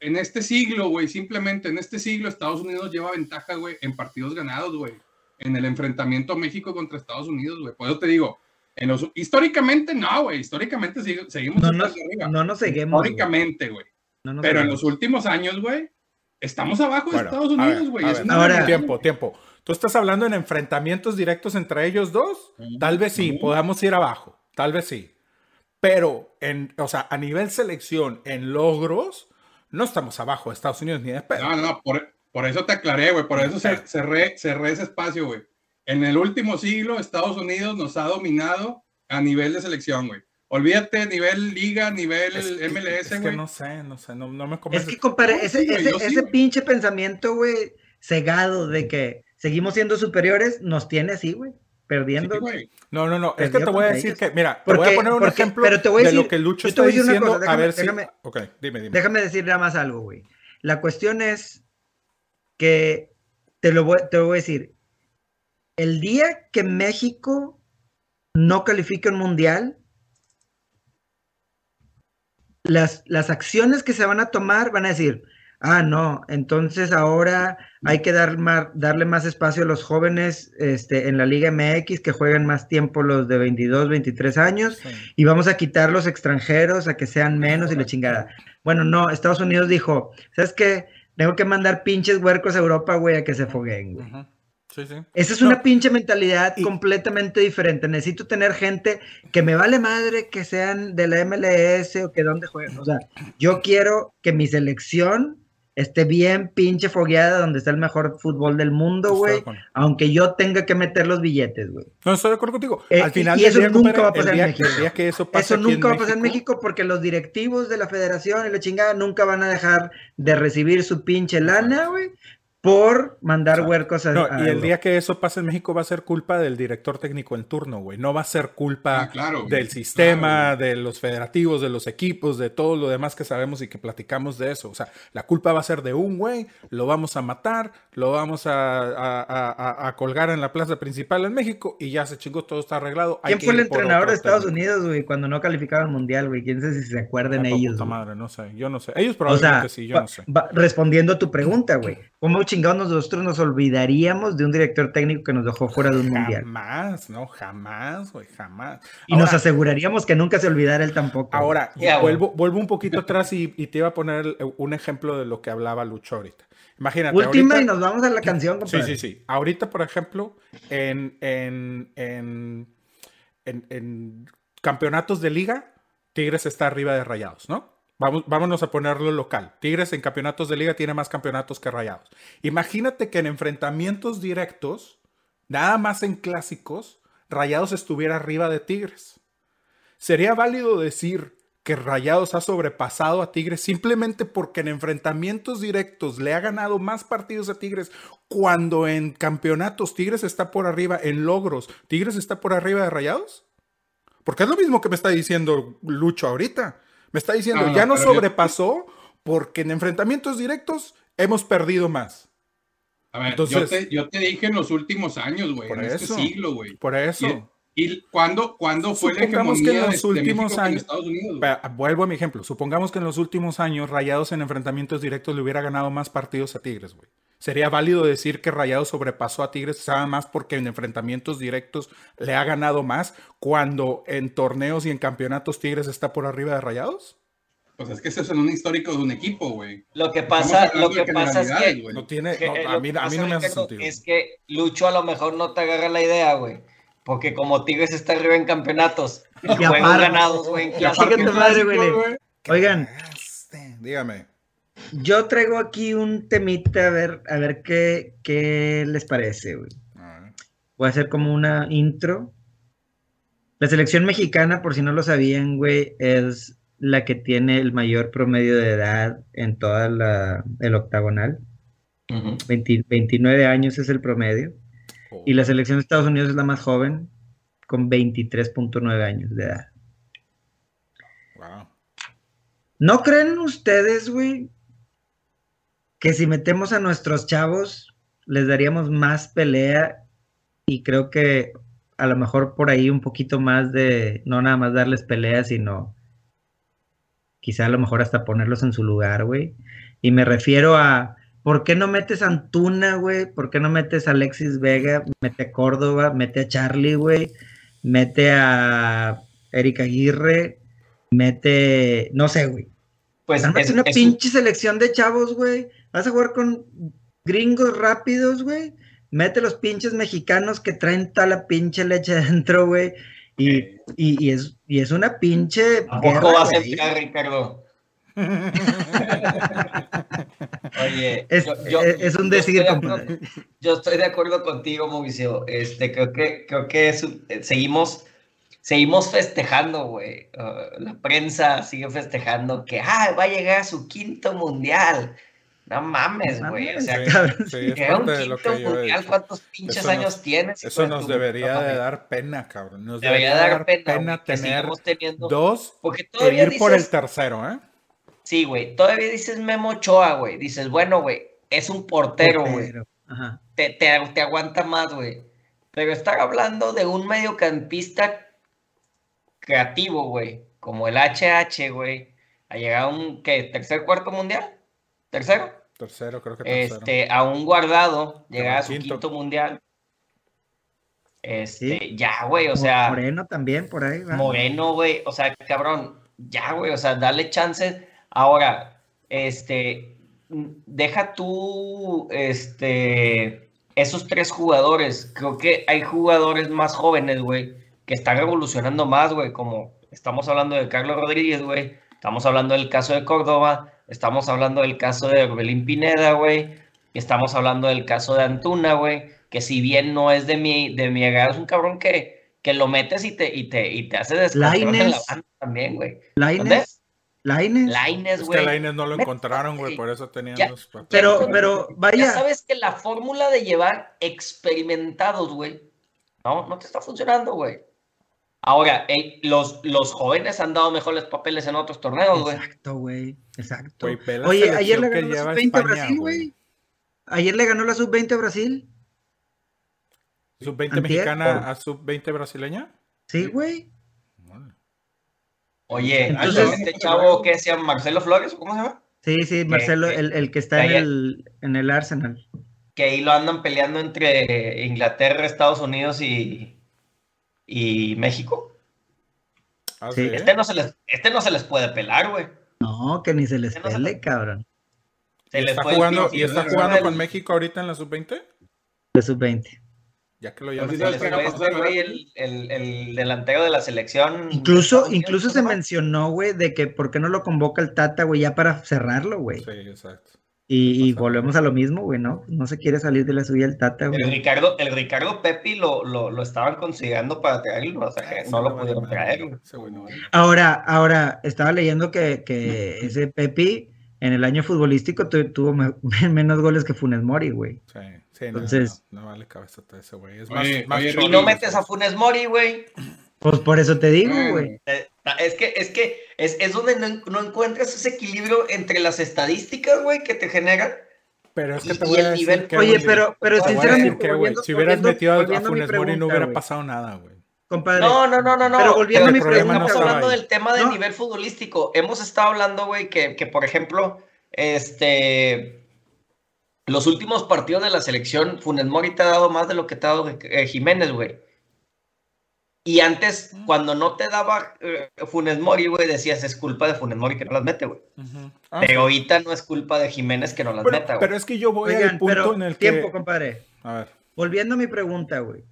En este siglo, güey, simplemente en este siglo, Estados Unidos lleva ventaja, güey, en partidos ganados, güey. En el enfrentamiento México contra Estados Unidos, güey. Por eso te digo, en los, históricamente no, güey. Históricamente seguimos No nos, arriba. no nos seguimos. históricamente, güey. No Pero en los últimos años, güey, estamos abajo de Bueno, Estados a Unidos, güey. Ahora- Tiempo, tiempo. ¿Tú estás hablando en enfrentamientos directos entre ellos dos? Tal vez sí, podamos ir abajo. Tal vez sí. Pero, en, o sea, a nivel selección, en logros, no estamos abajo de Estados Unidos ni de pedo. No, no, por, por eso te aclaré, güey. Por eso cer- cerré, cerré ese espacio, güey. En el último siglo, Estados Unidos nos ha dominado a nivel de selección, güey. Olvídate, nivel liga, nivel Es que- MLS, es que güey. no sé, no sé, no, no me Es convence. que, compadre, ese, sí, güey, ese, sí, ese güey. pinche pensamiento, güey, cegado de que seguimos siendo superiores, nos tiene así, güey, perdiendo. Sí, güey. No, no, no. Es que te voy a decir ellos. que, mira, te voy a Porque- poner un porque- ejemplo pero te voy a de decir- lo que Lucho está a una diciendo. cosa, a déjame- ver si. déjame- Ok, dime, dime. Déjame decir nada más algo, güey. La cuestión es que te lo voy, te lo voy a decir. El día que México no califique un mundial, las, las acciones que se van a tomar van a decir, ah, no, entonces ahora hay que dar darle más espacio a los jóvenes este, en la Liga MX que jueguen más tiempo los de 22, 23 años Sí. y vamos a quitar los extranjeros a que sean menos y la chingada. Bueno, no, Estados Unidos dijo, ¿sabes qué? Tengo que mandar pinches huercos a Europa, güey, a que se fogueen, güey. Sí, sí. Esa es No. una pinche mentalidad Y- completamente diferente. Necesito tener gente que me vale madre que sean de la MLS o que donde jueguen. O sea, yo quiero que mi selección esté bien pinche fogueada donde está el mejor fútbol del mundo, güey. Aunque yo tenga que meter los billetes, güey. No, estoy de acuerdo contigo. Eh, Al final y eso día, nunca va a pasar el en día, México. día que eso pase Eso nunca va a pasar en México porque los directivos de la federación y la chingada nunca van a dejar de recibir su pinche lana, güey, por mandar Exacto. huercos a, No, a y el día que eso pase en México va a ser culpa del director técnico en turno, güey. No va a ser culpa Ah, claro, güey. del sistema, Claro, de los federativos, de los equipos, de todo lo demás que sabemos y que platicamos de eso. O sea, la culpa va a ser de un güey, lo vamos a matar, lo vamos a, a- a- a- a colgar en la plaza principal en México y ya se chingó, todo está arreglado. Hay ¿Quién que fue el entrenador de Estados técnico. Unidos, güey, cuando no calificaban al mundial, güey? ¿Quién sabe si se acuerdan Ah, ellos? puta madre, no sé, yo no sé. Ellos O probablemente sea, sí, yo no sé. respondiendo a tu pregunta, güey, (clears throat) ¿cómo chingados nosotros nos olvidaríamos de un director técnico que nos dejó fuera de un mundial? Jamás, no, jamás, güey, jamás. Y nos aseguraríamos que nunca se olvidara él tampoco. Ahora, vuelvo, vuelvo un poquito atrás y, y te iba a poner el- un ejemplo de lo que hablaba Lucho ahorita. Imagínate. Última ahorita- y nos vamos a la canción, Sí, compadre. sí, sí. Ahorita, por ejemplo, en, en, en, en- en campeonatos de liga, Tigres está arriba de Rayados, ¿no? Vamos, vámonos a ponerlo local. Tigres en campeonatos de liga tiene más campeonatos que Rayados. Imagínate que en enfrentamientos directos, nada más en clásicos, Rayados estuviera arriba de Tigres. ¿Sería válido decir que Rayados ha sobrepasado a Tigres simplemente porque en enfrentamientos directos le ha ganado más partidos a Tigres cuando en campeonatos Tigres está por arriba, en logros Tigres está por arriba de Rayados? Porque es lo mismo que me está diciendo Lucho ahorita. Me está diciendo, No, no, ya nos pero yo- sobrepasó porque en enfrentamientos directos hemos perdido más. A ver, Entonces- yo, te, yo te dije en los últimos años, güey, en este eso. siglo, güey. Por eso. Y, y cuando, cuando fue la Supongamos hegemonía que en los de últimos años- Estados Unidos, Vuelvo a mi ejemplo. Supongamos que en los últimos años Rayados en enfrentamientos directos le hubiera ganado más partidos a Tigres, güey. ¿Sería válido decir que Rayados sobrepasó a Tigres nada más porque en enfrentamientos directos le ha ganado más cuando en torneos y en campeonatos Tigres está por arriba de Rayados? Pues es que eso es en un histórico de un equipo, güey. Lo que pasa, lo que pasa es que, güey. No tiene, que, no, eh, a lo mí, a no me hace sentido. Es que Lucho a lo mejor no te agarra la idea, güey. Porque como Tigres está arriba en campeonatos y juegos ganados, güey, Oigan, Este, Dígame. Yo traigo aquí un temita a ver, a ver qué, qué les parece, güey. Voy a hacer como una intro. La selección mexicana, por si no lo sabían, güey, es la que tiene el mayor promedio de edad en toda la, el octagonal. 20 29 años es el promedio. Y la selección de Estados Unidos es la más joven, con 23.9 años de edad. Wow. ¿No creen ustedes, güey, que si metemos a nuestros chavos les daríamos más pelea y creo que a lo mejor por ahí un poquito más de, no nada más darles pelea, sino quizá a lo mejor hasta ponerlos en su lugar, güey? Y me refiero a, ¿por qué no metes a Antuna, güey? ¿Por qué no metes a Alexis Vega? Mete a Córdoba, mete a Charlie, güey. Mete a Erika Aguirre, mete, no sé, güey. Pues es, una es un- pinche selección de chavos, güey. Vas a jugar con gringos rápidos, güey. Mete los pinches mexicanos que traen toda la pinche leche (laughs) dentro, güey. Y, y, y es, y es una pinche. ¿A poco guerra, vas a entrar, Ricardo? (laughs) Oye, Es, yo- yo- es- es un yo decir, estoy de compadre. acuerdo- Yo estoy de acuerdo contigo, Mauricio. Este, creo que, creo que es eh, seguimos, seguimos festejando, güey. Uh, la prensa sigue festejando que ah, va a llegar a su quinto mundial. No mames, güey. O sea, Sí, cabrón. sí, es llega un quinto que mundial. ¿cuántos pinches Eso nos- años tienes? Eso nos tu debería de dar pena, cabrón. Nos Debería dar pena, que tener teniendo- dos Porque e todavía ir por el dices, tercero, ¿eh? sí, güey, todavía dices Memo Ochoa, güey. Dices, bueno, güey, es un portero, güey. Te, te, te aguanta más, güey. Pero estar hablando de un mediocampista creativo, güey, como el HH, güey, a llegar a un, ¿qué? ¿Tercer, cuarto mundial? ¿Tercero? Tercero, creo que tercero. Este, a un guardado, llegar a su quinto. quinto, mundial. Este, Sí. ya, güey, o sea, Moreno también por ahí, ¿va? Moreno, güey, o sea, cabrón, ya, güey, o sea, dale chance. Ahora, este, deja tú, este, esos tres jugadores. Creo que hay jugadores más jóvenes, güey, que están revolucionando más, güey, como estamos hablando de Carlos Rodríguez, güey, estamos hablando del caso de Córdoba, estamos hablando del caso de Orbelín Pineda, güey, estamos hablando del caso de Antuna, güey, que si bien no es de mi, de mi agrado, es un cabrón que, que lo metes y te, y te, y te hace descontrol en la banda también, güey. Laines. Laines. Laines, Es que güey. Lainez no lo encontraron, güey, por eso tenían Ya- los papeles. Pero, pero, Ya vaya. sabes que la fórmula de llevar experimentados, güey, no, no te está funcionando, güey. Ahora, eh, los, los jóvenes han dado mejores papeles en otros torneos, güey. Exacto, güey. Exacto. Oye, ayer le ganó la lleva sub-20 a Brasil, güey. Ayer le ganó la sub-20 a Brasil. ¿Sub-20 Antier. mexicana a sub-20 brasileña? Sí, güey. Oye, Entonces- este chavo que se llama Marcelo Flores, ¿o ¿cómo se llama? Sí, sí, Marcelo, que- el, el que está en el, en el Arsenal. Que ahí lo andan peleando entre Inglaterra, Estados Unidos y, y México. Ah, Sí. Este no se les, este no se les puede pelar, güey. No, que ni se les no se- pele, cabrón. Se ¿Y les está jugando, ¿Y está jugando con México ahorita en la sub-20? De sub-20. Ya que lo llamas. Este ¿verdad? el, el, el delantero de la selección. Incluso, incluso se mencionó, güey, de que por qué no lo convoca el Tata, güey, ya para cerrarlo, güey. Sí, exacto. Y, volvemos a lo mismo, güey, ¿no? No se quiere salir de la suya el Tata, El güey. Ricardo, el Ricardo Pepi lo, lo, lo estaban considerando para traerlo, o sea, que no lo pudieron traer. güey. Ahora, ahora, estaba leyendo que, que ese Pepi en el año futbolístico tu- tuvo me- (laughs) menos goles que Funes Mori, güey. Sí, sí, no, Entonces- no, no vale cabeza ese güey. Es Oye, más, oye, Y no metes a Funes Mori, güey. Pues por eso te digo, Bueno, güey. Eh, Es que, es que es, es donde no, no encuentras ese equilibrio entre las estadísticas, güey, que te generan. Pero es que Y- te voy a decir nivel- que, Oye, pero, pero sinceramente, que, volviendo- si hubieras volviendo- metido a- volviendo Funes Mori no pregunta, hubiera pasado nada, güey. Compadre, No, no, no, no, no. Pero volviendo a mi problema no estamos hablando ahí. del tema de No. nivel futbolístico. Hemos estado hablando, güey, que, que, por ejemplo, este. Los últimos partidos de la selección, Funes Mori te ha dado más de lo que te ha dado eh, Jiménez, güey. Y antes, cuando no te daba eh, Funes Mori, güey, decías es culpa de Funes Mori que no las mete, güey. Ah, Pero sí. ahorita no es culpa de Jiménez que no las Pero, meta, güey. pero es que yo voy al oigan, punto pero en el que... tiempo, compadre. A ver. Volviendo a mi pregunta, güey.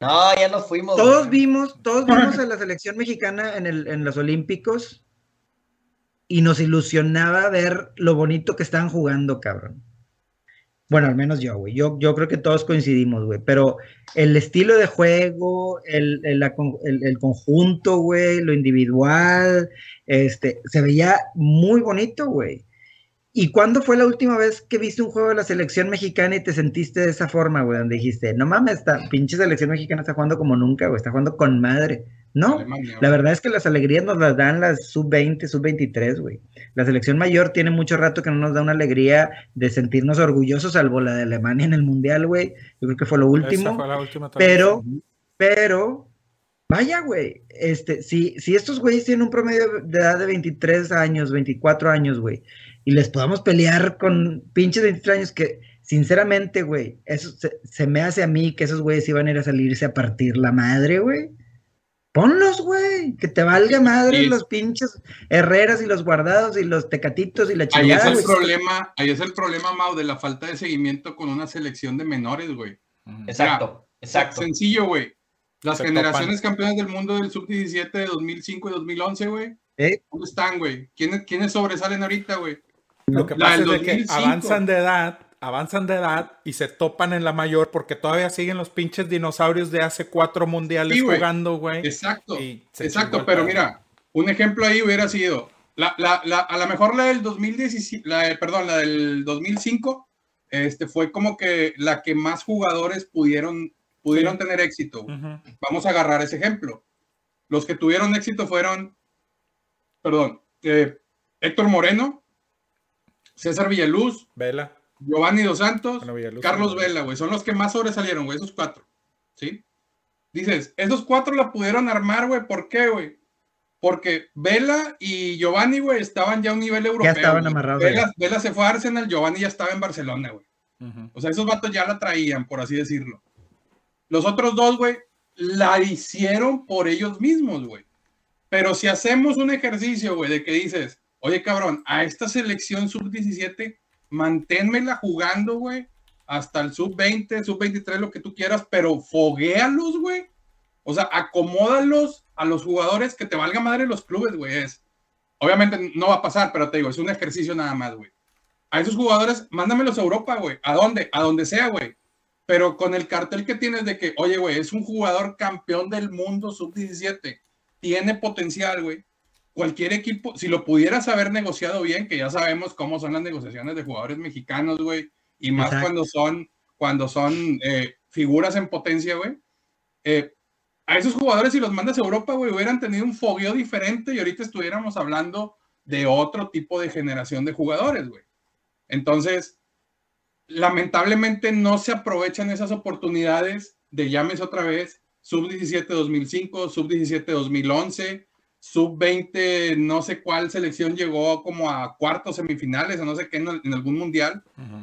No, ya nos fuimos. Todos güey. vimos, todos vimos a la selección mexicana en, el, en los Olímpicos y nos ilusionaba ver lo bonito que estaban jugando, cabrón. Bueno, al menos yo, güey. Yo, yo creo que todos coincidimos, güey. Pero el estilo de juego, el, el, el conjunto, güey, lo individual, este, se veía muy bonito, güey. ¿Y cuándo fue la última vez que viste un juego de la selección mexicana y te sentiste de esa forma, güey? Donde dijiste, no mames, esta pinche selección mexicana está jugando como nunca, güey, está jugando con madre. No, Alemania, la verdad es que las alegrías nos las dan las sub-20, sub-23, güey. La selección mayor tiene mucho rato que no nos da una alegría de sentirnos orgullosos, salvo la de Alemania en el Mundial, güey. Yo creo que fue lo último. fue la última también. Pero, pero, vaya, güey. Este, si, si estos güeyes tienen un promedio de edad de 23 años, 24 años, güey, y les podamos pelear con pinches 23 años que, sinceramente, güey, eso se, se me hace a mí que esos güeyes iban a ir a salirse a partir la madre, güey. Ponlos, güey, que te valga madre Sí. los pinches herreras y los guardados y los tecatitos y la Ahí es chingada, el güey. problema, ahí es el problema, Mau, de la falta de seguimiento con una selección de menores, güey. Exacto, exacto. Sencillo, güey. Las Se generaciones campeonas del mundo del sub-17 de 2005 y 2011, güey. ¿Eh? ¿Dónde están, güey? ¿Quiénes, ¿Quiénes sobresalen ahorita, güey? Lo que La pasa es de que 2005. avanzan de edad, avanzan de edad y se topan en la mayor porque todavía siguen los pinches dinosaurios de hace cuatro mundiales Sí, jugando, güey. Exacto. Exacto, pero mira, un ejemplo ahí hubiera sido, la, la, la, a lo mejor la del 2017, la, de- perdón, la del 2005, este, fue como que la que más jugadores pudieron, pudieron Sí. tener éxito. Vamos a agarrar ese ejemplo. Los que tuvieron éxito fueron, perdón, eh, Héctor Moreno, César Villaluz, Vela. Giovanni Dos Santos, Bueno, Villaluz, Carlos. Vela, güey. Son los que más sobresalieron, güey, esos cuatro. ¿Sí? Dices, esos cuatro la pudieron armar, güey. ¿Por qué, güey? Porque Vela y Giovanni, güey, estaban ya a un nivel europeo. estaban güey. amarrados Vela, se fue a Arsenal, Giovanni ya estaba en Barcelona, güey. O sea, esos vatos ya la traían, por así decirlo. Los otros dos, güey, la hicieron por ellos mismos, güey. Pero si hacemos un ejercicio, güey, de que dices, oye, cabrón, a esta selección sub-17, manténmela jugando, güey, hasta el sub-20, sub-23, lo que tú quieras, pero foguéalos, güey. O sea, acomódalos a los jugadores que te valga madre los clubes, güey. Obviamente no va a pasar, pero te digo, es un ejercicio nada más, güey a esos jugadores, mándamelos a Europa, güey. ¿A dónde? A donde sea, güey. Pero con el cartel que tienes de que, oye, güey, es un jugador campeón del mundo sub-17, tiene potencial, güey. Cualquier equipo, si lo pudieras haber negociado bien, que ya sabemos cómo son las negociaciones de jugadores mexicanos, güey, y más Exacto. cuando son, cuando son eh, figuras en potencia, güey. eh, a esos jugadores, si los mandas a Europa, güey, hubieran tenido un fogueo diferente y ahorita estuviéramos hablando de otro tipo de generación de jugadores, güey. Entonces, lamentablemente no se aprovechan esas oportunidades de llames otra vez, sub-17 2005, sub-17 2011, sub-20, no sé cuál selección llegó como a cuartos semifinales o no sé qué en, en algún mundial,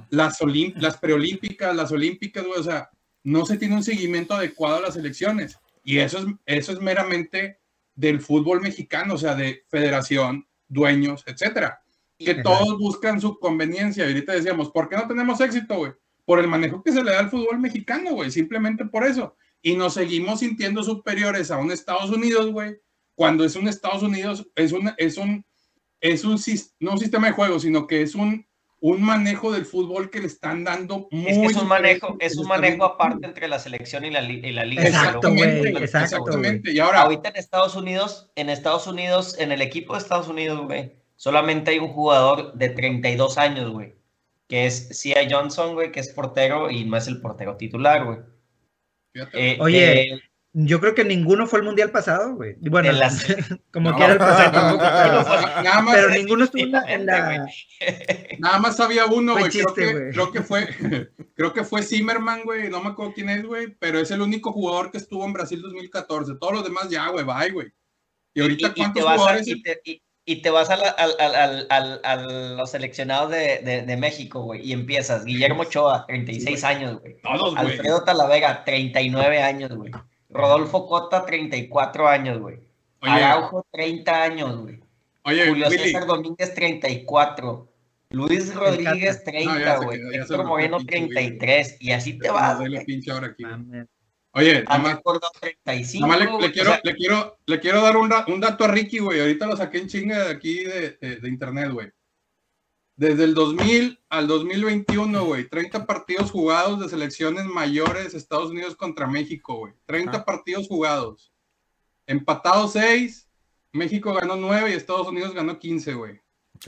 las, olim- las preolímpicas, las olímpicas, güey, o sea, no se tiene un seguimiento adecuado a las elecciones. Y eso es, eso es meramente del fútbol mexicano, o sea, de federación, dueños, etcétera que Ajá. todos buscan su conveniencia. Y ahorita decíamos, ¿por qué no tenemos éxito, güey? Por el manejo que se le da al fútbol mexicano, güey, simplemente por eso. Y nos seguimos sintiendo superiores a un Estados Unidos, güey, cuando es un Estados Unidos, es un, es un, es un, no un sistema de juego, sino que es un, un manejo del fútbol que le están dando muy Es que es un manejo, es un manejo aparte entre la selección y la, y la liga. Exactamente, exactamente. Y ahora, Ahorita en Estados Unidos, en Estados Unidos, en el equipo de Estados Unidos, güey, solamente hay un jugador de 32 años, güey, que es Cia Johnson, güey, que es portero y no es el portero titular, güey. fíjate, Eh, Oye, eh, Yo creo que ninguno fue al mundial pasado, güey. Bueno, (laughs) como No. quiera el pasado tampoco, pero, nada más, pero ninguno estuvo en la, en la- Efectivamente, Nada más había uno, güey. Creo, que, güey. creo que fue, (laughs) creo que fue Zimmerman, güey. No me acuerdo quién es, güey. Pero es el único jugador que estuvo en Brasil 2014. Todos los demás ya, güey, bye, güey. Y ahorita, y, y ¿cuántos te vas a, jugadores? y te, y- y te vas a, la- al- al- al- al- a los seleccionados de, de- de México, güey, y empiezas. Guillermo Ochoa, 36 años, güey. Todos, güey. Alfredo Talavera, 39 años, güey. Rodolfo Cota, 34 años, güey. Araujo, 30 años, güey. oye, Julio Willy. César Domínguez, 34. Luis Rodríguez, No, ya 30, se güey. se Héctor Moreno, pinche Willy. 33. Y así te vas, nos doy la güey. pinche hora aquí, güey. Mames. Oye, nada más, Andrés Córdoba, 35. nada más le, güey. le O quiero, sea, le, quiero, le quiero dar un, un dato a Ricky, güey. Ahorita lo saqué en chinga de aquí de, de- de internet, güey. Desde el 2000 al 2021, güey, 30 partidos jugados de selecciones mayores Estados Unidos contra México, güey. 30 Ajá. partidos jugados. Empatados 6, México ganó 9 y Estados Unidos ganó 15, güey. Ok.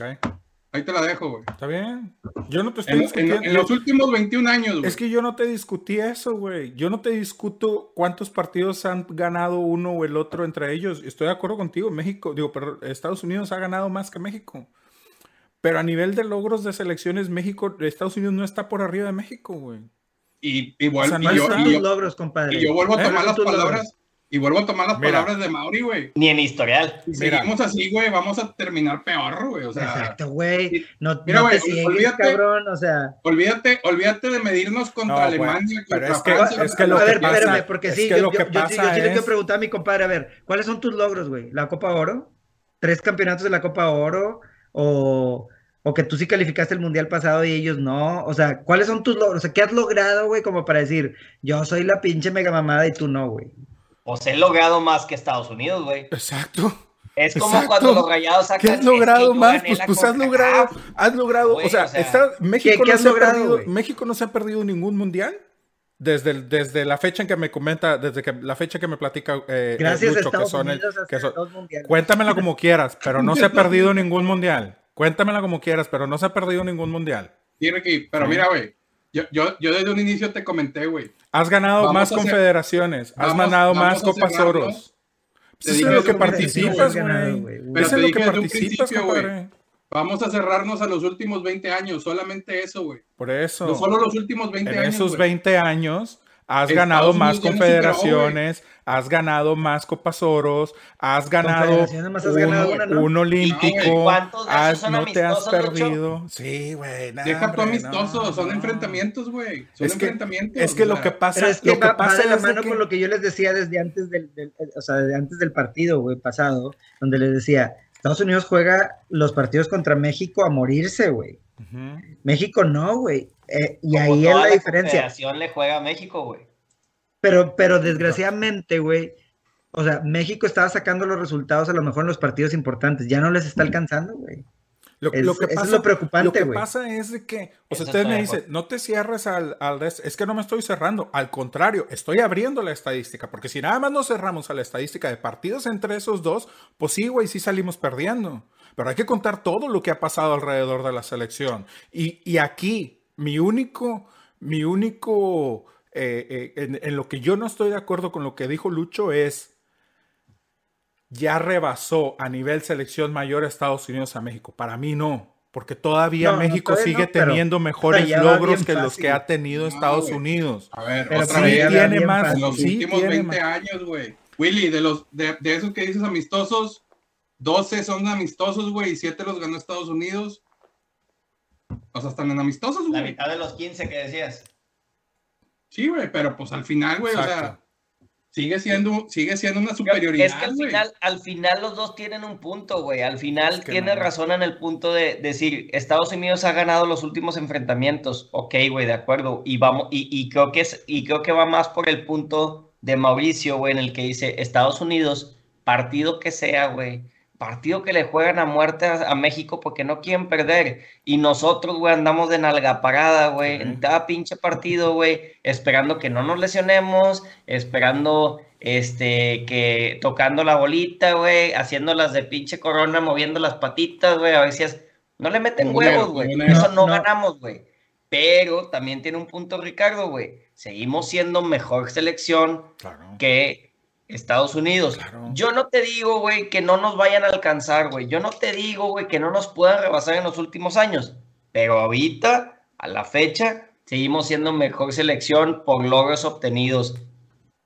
Ahí te la dejo, güey. Está bien. Yo no te estoy En, en- discutiendo. en los últimos 21 años, güey. Es que yo no te discutí eso, güey. Yo no te discuto cuántos partidos han ganado uno o el otro entre ellos. Estoy de acuerdo contigo. México, digo, pero Estados Unidos ha ganado más que México. Pero a nivel de logros de selecciones, México, Estados Unidos no está por arriba de México, güey. Y, y, vuel- O sea, no y yo, y yo- logros, compadre. y yo vuelvo a ¿Eh? tomar las logros. palabras. Y vuelvo a tomar las Mira. palabras de Mauri, güey. Ni en historial. Si Mira. seguimos así, güey, vamos a terminar peor, güey. O sea, Exacto, güey. No, Mira, no te güey, sigues, olvídate. cabrón. O sea, olvídate, olvídate de medirnos contra No, Alemania, contra es que- Francia. es que lo a que ver, pasa- espérame, porque es sí, que yo, sí- le quiero es- preguntar a mi compadre, a ver, ¿cuáles son tus logros, güey? ¿La Copa Oro? ¿Tres campeonatos de la Copa Oro? ¿O, o que tú sí calificaste el Mundial pasado y ellos no? O sea, ¿cuáles son tus logros? O sea, ¿qué has logrado, güey, como para decir, yo soy la pinche mega mamada y tú no, güey? Pues he logrado más que Estados Unidos, güey. Exacto. Es como Exacto. cuando los rayados sacan. ¿Qué has es que logrado más? Pues, pues has logrado, has logrado, o sea, o sea, está- México, ¿qué no has se ha logrado, perdido, güey? México no se ha perdido ningún mundial desde, el- desde la fecha en que me comenta, desde que la fecha que me platica eh, eh, Gracias a Lucho, que Estados son el- Unidos que son-. Cuéntamela como quieras, pero no se ha (laughs) perdido ningún mundial. Cuéntamela como quieras, pero no se ha perdido ningún mundial. Sí, Ricky, pero Sí. mira, güey. Yo, yo, yo desde un inicio te comenté, güey. Has ganado Vamos más hacer- confederaciones, has ganado más Copas. Oros. Pues eso es lo que participas, güey. Eso es lo que participas, güey. Vamos a cerrarnos a los últimos 20 años, solamente eso, güey. Por eso. No solo los últimos 20 en años. esos güey. 20 años has Estados ganado Unidos más superó, confederaciones, has ganado más Copas Oros, has ganado has un, ganado una, ¿no? un olímpico, ¿Cuántos de esos has- no te has perdido. Sí, güey. no, Deja tu hombre, amistoso, no, son no. enfrentamientos, güey. Son Es que, enfrentamientos. es que lo que pasa, es que lo que va, va pasa de la mano que- con lo que yo les decía desde antes del, del- o sea, desde antes del partido, güey, pasado, donde les decía, Estados Unidos juega los partidos contra México a morirse, güey. México no, güey. Eh, y Como ahí es toda la diferencia. confederación le juega a México, güey. Pero, pero desgraciadamente, güey, o sea, México estaba sacando los resultados a lo mejor en los partidos importantes. Ya no les está alcanzando, güey. Lo, Es- lo que eso es pasa, lo preocupante, lo que güey. pasa es de que, o sea, Eso usted estoy me de dice, acuerdo. no te cierres al, al es que no me estoy cerrando, al contrario, estoy abriendo la estadística, porque si nada más nos cerramos a la estadística de partidos entre esos dos, pues sí, güey, sí salimos perdiendo. Pero hay que contar todo lo que ha pasado alrededor de la selección. Y, y aquí, mi único, mi único, eh, eh, en, en lo que yo no estoy de acuerdo con lo que dijo Lucho es, ya rebasó a nivel selección mayor a Estados Unidos a México. Para mí no, porque todavía No, no, México todavía sigue no, pero- teniendo mejores logros que los que ha tenido Estados. Unidos. A ver, Pero otra Sí vez. tiene más. En los sí últimos tiene 20 más. años, güey. Willy, de los de, de esos que dices amistosos, 12 son amistosos, güey, y 7 los ganó Estados Unidos. O sea, están en amistosos, La güey. mitad de los 15 que decías. Sí, güey, pero pues al final, güey, o sea. Sigue siendo, sigue siendo una superioridad. Es que al final, al final los dos tienen un punto, güey. Al final Es que tiene no. razón en el punto de decir, Estados Unidos ha ganado los últimos enfrentamientos. Ok, güey, de acuerdo. Y vamos, y, y creo que es, y creo que va más por el punto de Mauricio, güey, en el que dice Estados Unidos, partido que sea, güey. Partido que le juegan a muerte a, a México porque no quieren perder. Y nosotros, güey, andamos de nalga parada, güey, en cada pinche partido, güey, esperando que no nos lesionemos, esperando, este, que tocando la bolita, güey, haciéndolas de pinche corona, moviendo las patitas, güey, a ver si es... No le meten huevos, güey. Eso no, No, no. ganamos, güey. Pero también tiene un punto Ricardo, güey. Seguimos siendo mejor selección Claro. que Estados Unidos. Claro. Yo no te digo, güey, que no nos vayan a alcanzar, güey. Yo no te digo, güey, que no nos puedan rebasar en los últimos años. Pero ahorita, a la fecha, seguimos siendo mejor selección por logros obtenidos.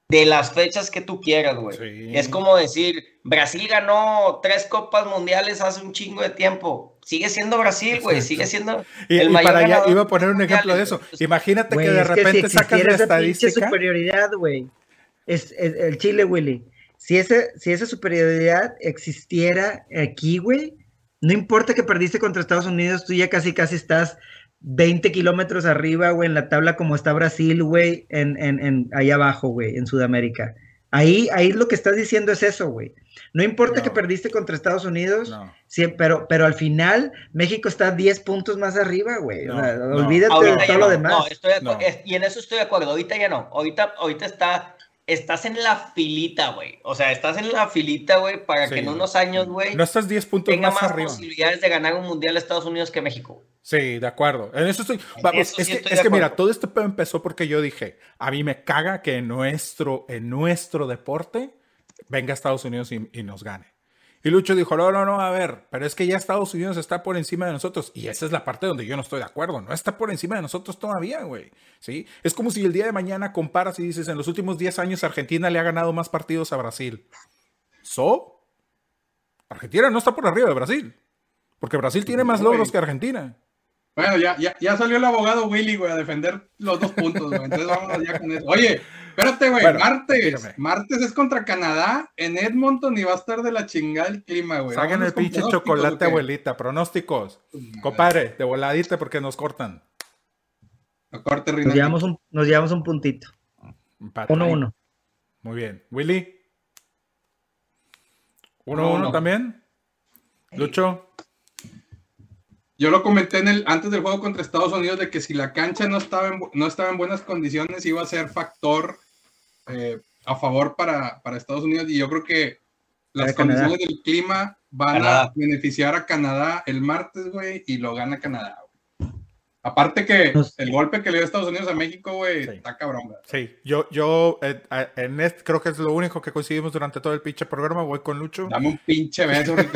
De las fechas que tú quieras, güey. Sí. Es como decir, Brasil ganó tres copas mundiales hace un chingo de tiempo. Sigue siendo Brasil, güey. Sigue siendo Y, el y mayor para allá iba a poner un ejemplo de eso. güey. Imagínate que de es que si repente sacas la estadística. superioridad, güey. Es, es- el Chile, Willy. Si, ese, si esa superioridad existiera aquí, güey, no importa que perdiste contra Estados Unidos, tú ya casi casi estás 20 kilómetros arriba, güey, en la tabla como está Brasil, güey, en, en, en, ahí abajo, güey, en Sudamérica. Ahí, ahí lo que estás diciendo es eso, güey. No importa No. que perdiste contra Estados Unidos, No. sí, pero, pero al final México está 10 puntos más arriba, güey. O No, sea, no. olvídate de todo no, lo demás. no, estoy de y en eso estoy de acuerdo. Ahorita ya no. Ahorita, ahorita está estás en la filita, güey. O sea, estás en la filita, güey, para Sí. que en unos años, güey, No estás 10 puntos tenga más más arriba. posibilidades de ganar un mundial a Estados Unidos que México. Sí, de acuerdo. En eso estoy. Vamos, eso es sí que, estoy es de que mira, todo este empezó porque yo dije, a mí me caga que en nuestro, en nuestro deporte venga Estados Unidos y, y nos gane. Y Lucho dijo, no, no, no, a ver, pero es que ya Estados Unidos está por encima de nosotros. Y esa es la parte donde yo no estoy de acuerdo. No está por encima de nosotros todavía, güey. ¿Sí? Es como si el día de mañana comparas y dices, en los últimos 10 años Argentina le ha ganado más partidos a Brasil. ¿So? Argentina no está por arriba de Brasil. Porque Brasil tiene más logros que Argentina. Bueno, ya, ya, ya salió el abogado Willy, güey, a defender los dos puntos, güey. Entonces vámonos ya con eso. Oye, espérate, güey. Bueno, martes. dígame. Martes es contra Canadá en Edmonton y va a estar de la chingada el clima, güey. Saquen el pinche chocolate, abuelita. Pronósticos. Compadre, de voladita porque nos cortan. Corte, Nos llevamos un, nos llevamos un puntito. Empate. 1-1. Muy bien. Willy. Uno, 1-1 uno. también. Lucho. Yo lo comenté en el, antes del juego contra Estados Unidos de que si la cancha no estaba en, bu- no estaba en buenas condiciones iba a ser factor eh, a favor para, para Estados Unidos y yo creo que las Canadá. condiciones del clima van Canadá. a beneficiar a Canadá el martes, güey, y lo gana Canadá. Aparte que el golpe que le dio Estados Unidos a México, güey, Sí. está cabrón, güey. Sí, yo, yo eh, en este, creo que es lo único que coincidimos durante todo el pinche programa. Voy con Lucho. Dame un pinche beso. (laughs)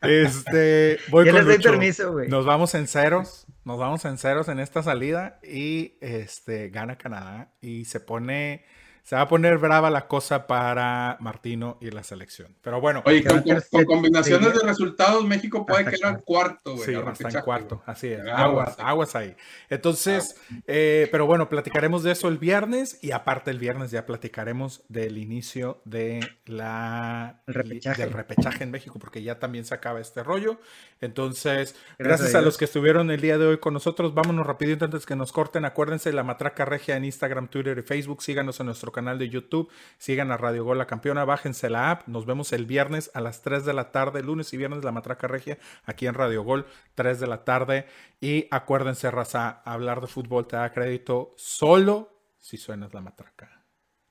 Este, voy con les doy Lucho. permiso, güey. Nos vamos en ceros. Nos vamos en ceros en esta salida y este gana Canadá y se pone se va a poner brava la cosa para Martino y la selección. Pero bueno, Oye, con, combinaciones de resultados, México puede Hasta quedar cuarto, güey. Sí, al va a estar en cuarto, así es. Aguas, Aguas, ahí. Entonces, eh, pero bueno, platicaremos de eso el viernes y aparte el viernes ya platicaremos del inicio de la El repechaje. del repechaje en México porque ya también se acaba este rollo. Entonces, Gracias gracias, a los que estuvieron el día de hoy con nosotros. Vámonos rapidito antes que nos corten. Acuérdense la Matraca Regia en Instagram, Twitter y Facebook. Síganos en nuestro canal de YouTube. Sigan a Radio Gol La Campeona. Bájense la app. Nos vemos el viernes a las 3 de la tarde. Lunes y viernes la Matraca Regia aquí en Radio Gol, 3 de la tarde. Y acuérdense, raza, hablar de fútbol te da crédito solo si suenas la matraca.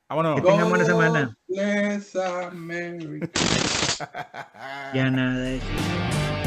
Vámonos. Que tengan buena semana. Ya nada.